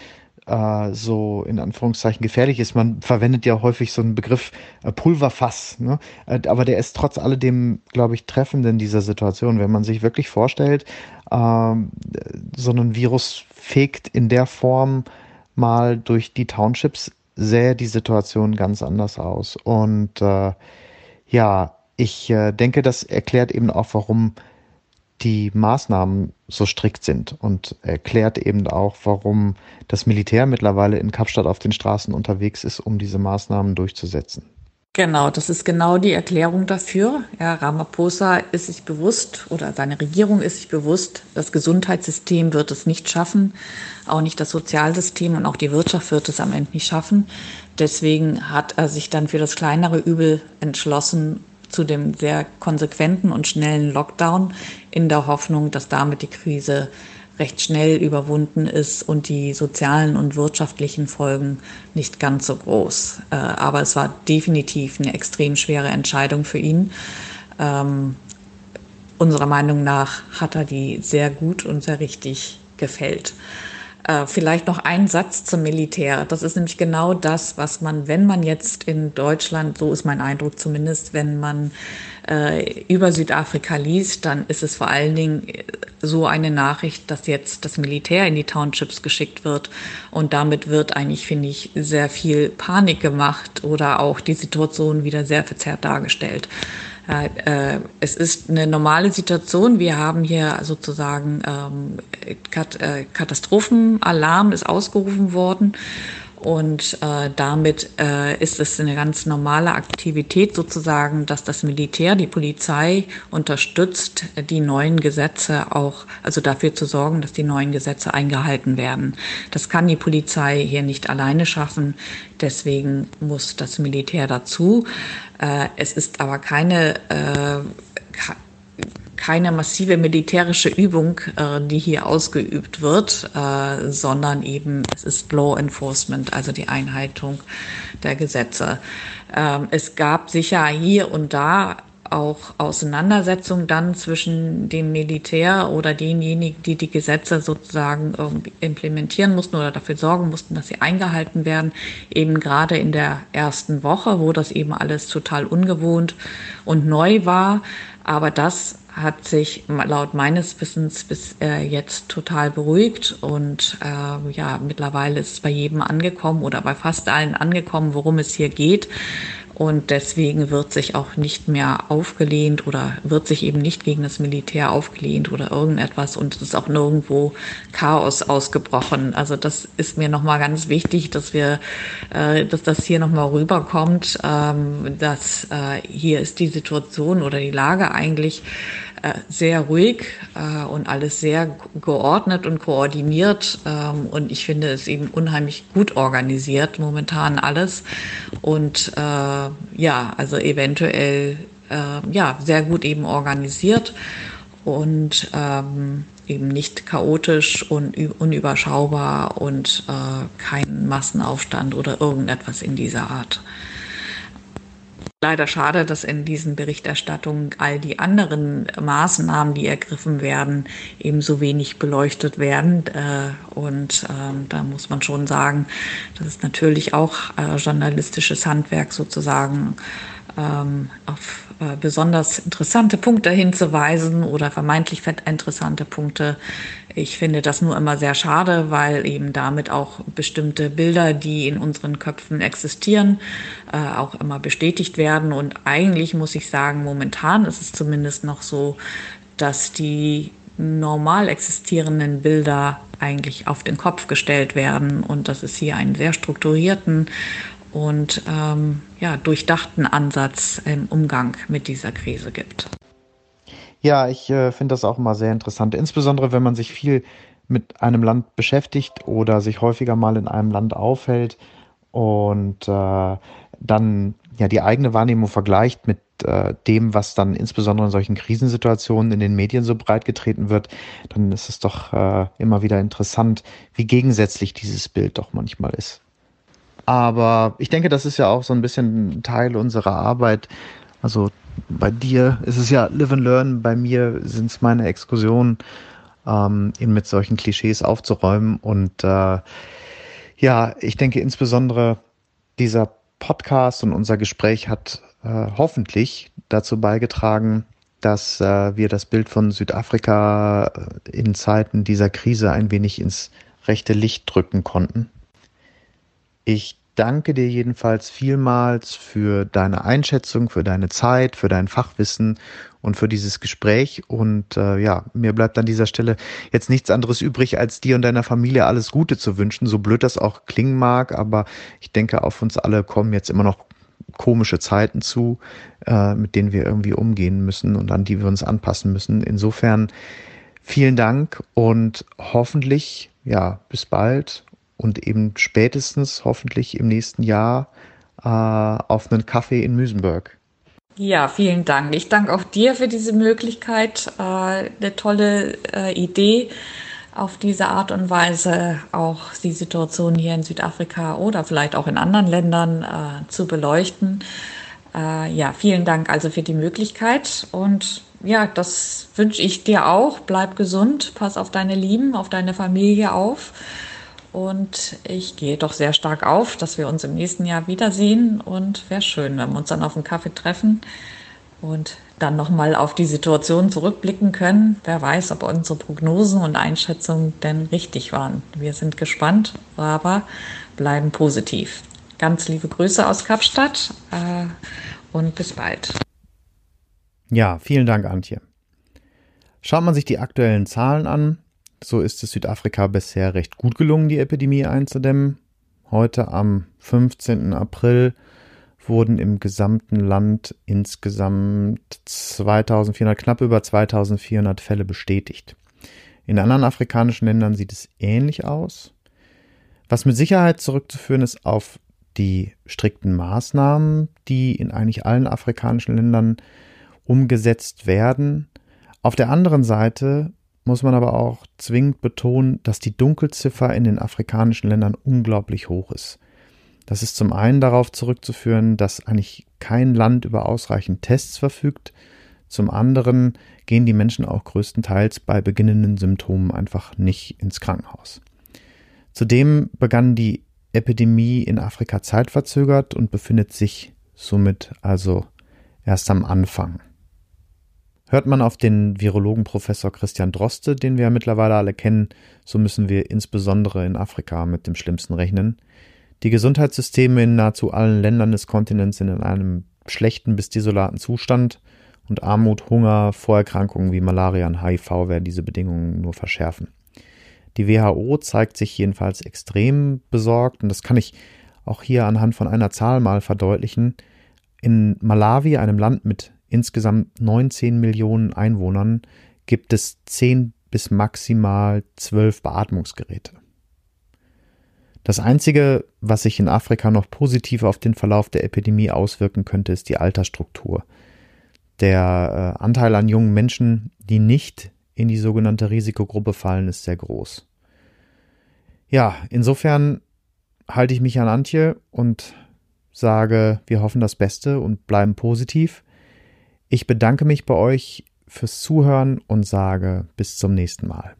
äh, so in Anführungszeichen gefährlich ist. Man verwendet ja häufig so einen Begriff äh, Pulverfass, ne? Äh, aber der ist trotz alledem, glaube ich, treffend in dieser Situation. Wenn man sich wirklich vorstellt, äh, so ein Virus fegt in der Form mal durch die Townships, sähe die Situation ganz anders aus. Und äh, ja, ich äh, denke, das erklärt eben auch, warum die Maßnahmen so strikt sind und erklärt eben auch, warum das Militär mittlerweile in Kapstadt auf den Straßen unterwegs ist, um diese Maßnahmen durchzusetzen. Genau, das ist genau die Erklärung dafür. Ja, Ramaphosa ist sich bewusst oder seine Regierung ist sich bewusst, das Gesundheitssystem wird es nicht schaffen, auch nicht das Sozialsystem und auch die Wirtschaft wird es am Ende nicht schaffen. Deswegen hat er sich dann für das kleinere Übel entschlossen zu dem sehr konsequenten und schnellen Lockdown in der Hoffnung, dass damit die Krise recht schnell überwunden ist und die sozialen und wirtschaftlichen Folgen nicht ganz so groß. Äh, aber es war definitiv eine extrem schwere Entscheidung für ihn. Ähm, unserer Meinung nach hat er die sehr gut und sehr richtig gefällt. Äh, vielleicht noch ein Satz zum Militär. Das ist nämlich genau das, was man, wenn man jetzt in Deutschland, so ist mein Eindruck zumindest, wenn man äh, über Südafrika liest, dann ist es vor allen Dingen äh, so eine Nachricht, dass jetzt das Militär in die Townships geschickt wird. Und damit wird eigentlich, finde ich, sehr viel Panik gemacht oder auch die Situation wieder sehr verzerrt dargestellt. Äh, es ist eine normale Situation. Wir haben hier sozusagen ähm, äh, Katastrophenalarm ist ausgerufen worden. Und äh, damit äh, ist es eine ganz normale Aktivität sozusagen, dass das Militär, die Polizei unterstützt, die neuen Gesetze auch, also dafür zu sorgen, dass die neuen Gesetze eingehalten werden. Das kann die Polizei hier nicht alleine schaffen. Deswegen muss das Militär dazu. Äh, es ist aber keine äh, keine massive militärische Übung, äh, die hier ausgeübt wird, äh, sondern eben es ist Law Enforcement, also die Einhaltung der Gesetze. Ähm, es gab sicher hier und da auch Auseinandersetzungen dann zwischen dem Militär oder denjenigen, die die Gesetze sozusagen implementieren mussten oder dafür sorgen mussten, dass sie eingehalten werden, eben gerade in der ersten Woche, wo das eben alles total ungewohnt und neu war. Aber das hat sich laut meines Wissens bis äh, jetzt total beruhigt und äh, ja, mittlerweile ist es bei jedem angekommen oder bei fast allen angekommen, worum es hier geht. Und deswegen wird sich auch nicht mehr aufgelehnt oder wird sich eben nicht gegen das Militär aufgelehnt oder irgendetwas. Und es ist auch nirgendwo Chaos ausgebrochen. Also das ist mir nochmal ganz wichtig, dass wir, äh, dass das hier nochmal rüberkommt, ähm, dass äh, hier ist die Situation oder die Lage eigentlich sehr ruhig äh, und alles sehr geordnet und koordiniert. Ähm, und ich finde es eben unheimlich gut organisiert momentan alles. Und äh, ja, also eventuell äh, ja sehr gut eben organisiert und ähm, eben nicht chaotisch und unüberschaubar und äh, kein Massenaufstand oder irgendetwas in dieser Art leider schade, dass in diesen Berichterstattungen all die anderen Maßnahmen, die ergriffen werden, ebenso wenig beleuchtet werden. Äh, und ähm, da muss man schon sagen, das ist natürlich auch äh, journalistisches Handwerk sozusagen ähm, auf äh, besonders interessante Punkte hinzuweisen oder vermeintlich interessante Punkte. Ich finde das nur immer sehr schade, weil eben damit auch bestimmte Bilder, die in unseren Köpfen existieren, äh, auch immer bestätigt werden. Und eigentlich muss ich sagen, momentan ist es zumindest noch so, dass die normal existierenden Bilder eigentlich auf den Kopf gestellt werden und dass es hier einen sehr strukturierten und ähm, ja, durchdachten Ansatz im Umgang mit dieser Krise gibt. Ja, ich äh, finde das auch immer sehr interessant, insbesondere wenn man sich viel mit einem Land beschäftigt oder sich häufiger mal in einem Land aufhält und äh, dann ja die eigene Wahrnehmung vergleicht mit äh, dem, was dann insbesondere in solchen Krisensituationen in den Medien so breit getreten wird, dann ist es doch äh, immer wieder interessant, wie gegensätzlich dieses Bild doch manchmal ist. Aber ich denke, das ist ja auch so ein bisschen Teil unserer Arbeit. Also bei dir ist es ja Live and Learn, bei mir sind es meine Exkursionen, ähm, ihn mit solchen Klischees aufzuräumen. Und äh, ja, ich denke insbesondere dieser Podcast und unser Gespräch hat äh, hoffentlich dazu beigetragen, dass äh, wir das Bild von Südafrika äh, in Zeiten dieser Krise ein wenig ins rechte Licht drücken konnten. Ich danke dir jedenfalls vielmals für deine Einschätzung, für deine Zeit, für dein Fachwissen und für dieses Gespräch. Und äh, ja, mir bleibt an dieser Stelle jetzt nichts anderes übrig, als dir und deiner Familie alles Gute zu wünschen, so blöd das auch klingen mag. Aber ich denke, auf uns alle kommen jetzt immer noch komische Zeiten zu, äh, mit denen wir irgendwie umgehen müssen und an die wir uns anpassen müssen. Insofern vielen Dank und hoffentlich, ja, bis bald und eben spätestens hoffentlich im nächsten Jahr äh, auf einen Kaffee in Müsenberg. Ja, vielen Dank. Ich danke auch dir für diese Möglichkeit, äh, eine tolle äh, Idee auf diese Art und Weise auch die Situation hier in Südafrika oder vielleicht auch in anderen Ländern äh, zu beleuchten. Äh, ja, vielen Dank also für die Möglichkeit und ja, das wünsche ich dir auch. Bleib gesund, pass auf deine Lieben, auf deine Familie auf. Und ich gehe doch sehr stark auf, dass wir uns im nächsten Jahr wiedersehen. Und wäre schön, wenn wir uns dann auf einen Kaffee treffen und dann nochmal auf die Situation zurückblicken können. Wer weiß, ob unsere Prognosen und Einschätzungen denn richtig waren. Wir sind gespannt, aber bleiben positiv. Ganz liebe Grüße aus Kapstadt äh, und bis bald. Ja, vielen Dank, Antje. Schaut man sich die aktuellen Zahlen an, so ist es Südafrika bisher recht gut gelungen, die Epidemie einzudämmen. Heute am 15. April wurden im gesamten Land insgesamt 2400, knapp über 2400 Fälle bestätigt. In anderen afrikanischen Ländern sieht es ähnlich aus. Was mit Sicherheit zurückzuführen ist auf die strikten Maßnahmen, die in eigentlich allen afrikanischen Ländern umgesetzt werden. Auf der anderen Seite muss man aber auch zwingend betonen, dass die Dunkelziffer in den afrikanischen Ländern unglaublich hoch ist. Das ist zum einen darauf zurückzuführen, dass eigentlich kein Land über ausreichend Tests verfügt. Zum anderen gehen die Menschen auch größtenteils bei beginnenden Symptomen einfach nicht ins Krankenhaus. Zudem begann die Epidemie in Afrika zeitverzögert und befindet sich somit also erst am Anfang. Hört man auf den Virologen Professor Christian Droste, den wir ja mittlerweile alle kennen, so müssen wir insbesondere in Afrika mit dem Schlimmsten rechnen. Die Gesundheitssysteme in nahezu allen Ländern des Kontinents sind in einem schlechten bis desolaten Zustand und Armut, Hunger, Vorerkrankungen wie Malaria und HIV werden diese Bedingungen nur verschärfen. Die WHO zeigt sich jedenfalls extrem besorgt und das kann ich auch hier anhand von einer Zahl mal verdeutlichen. In Malawi, einem Land mit insgesamt 19 Millionen Einwohnern, gibt es 10 bis maximal 12 Beatmungsgeräte. Das Einzige, was sich in Afrika noch positiv auf den Verlauf der Epidemie auswirken könnte, ist die Altersstruktur. Der äh, Anteil an jungen Menschen, die nicht in die sogenannte Risikogruppe fallen, ist sehr groß. Ja, insofern halte ich mich an Antje und sage, wir hoffen das Beste und bleiben positiv. Ich bedanke mich bei euch fürs Zuhören und sage bis zum nächsten Mal.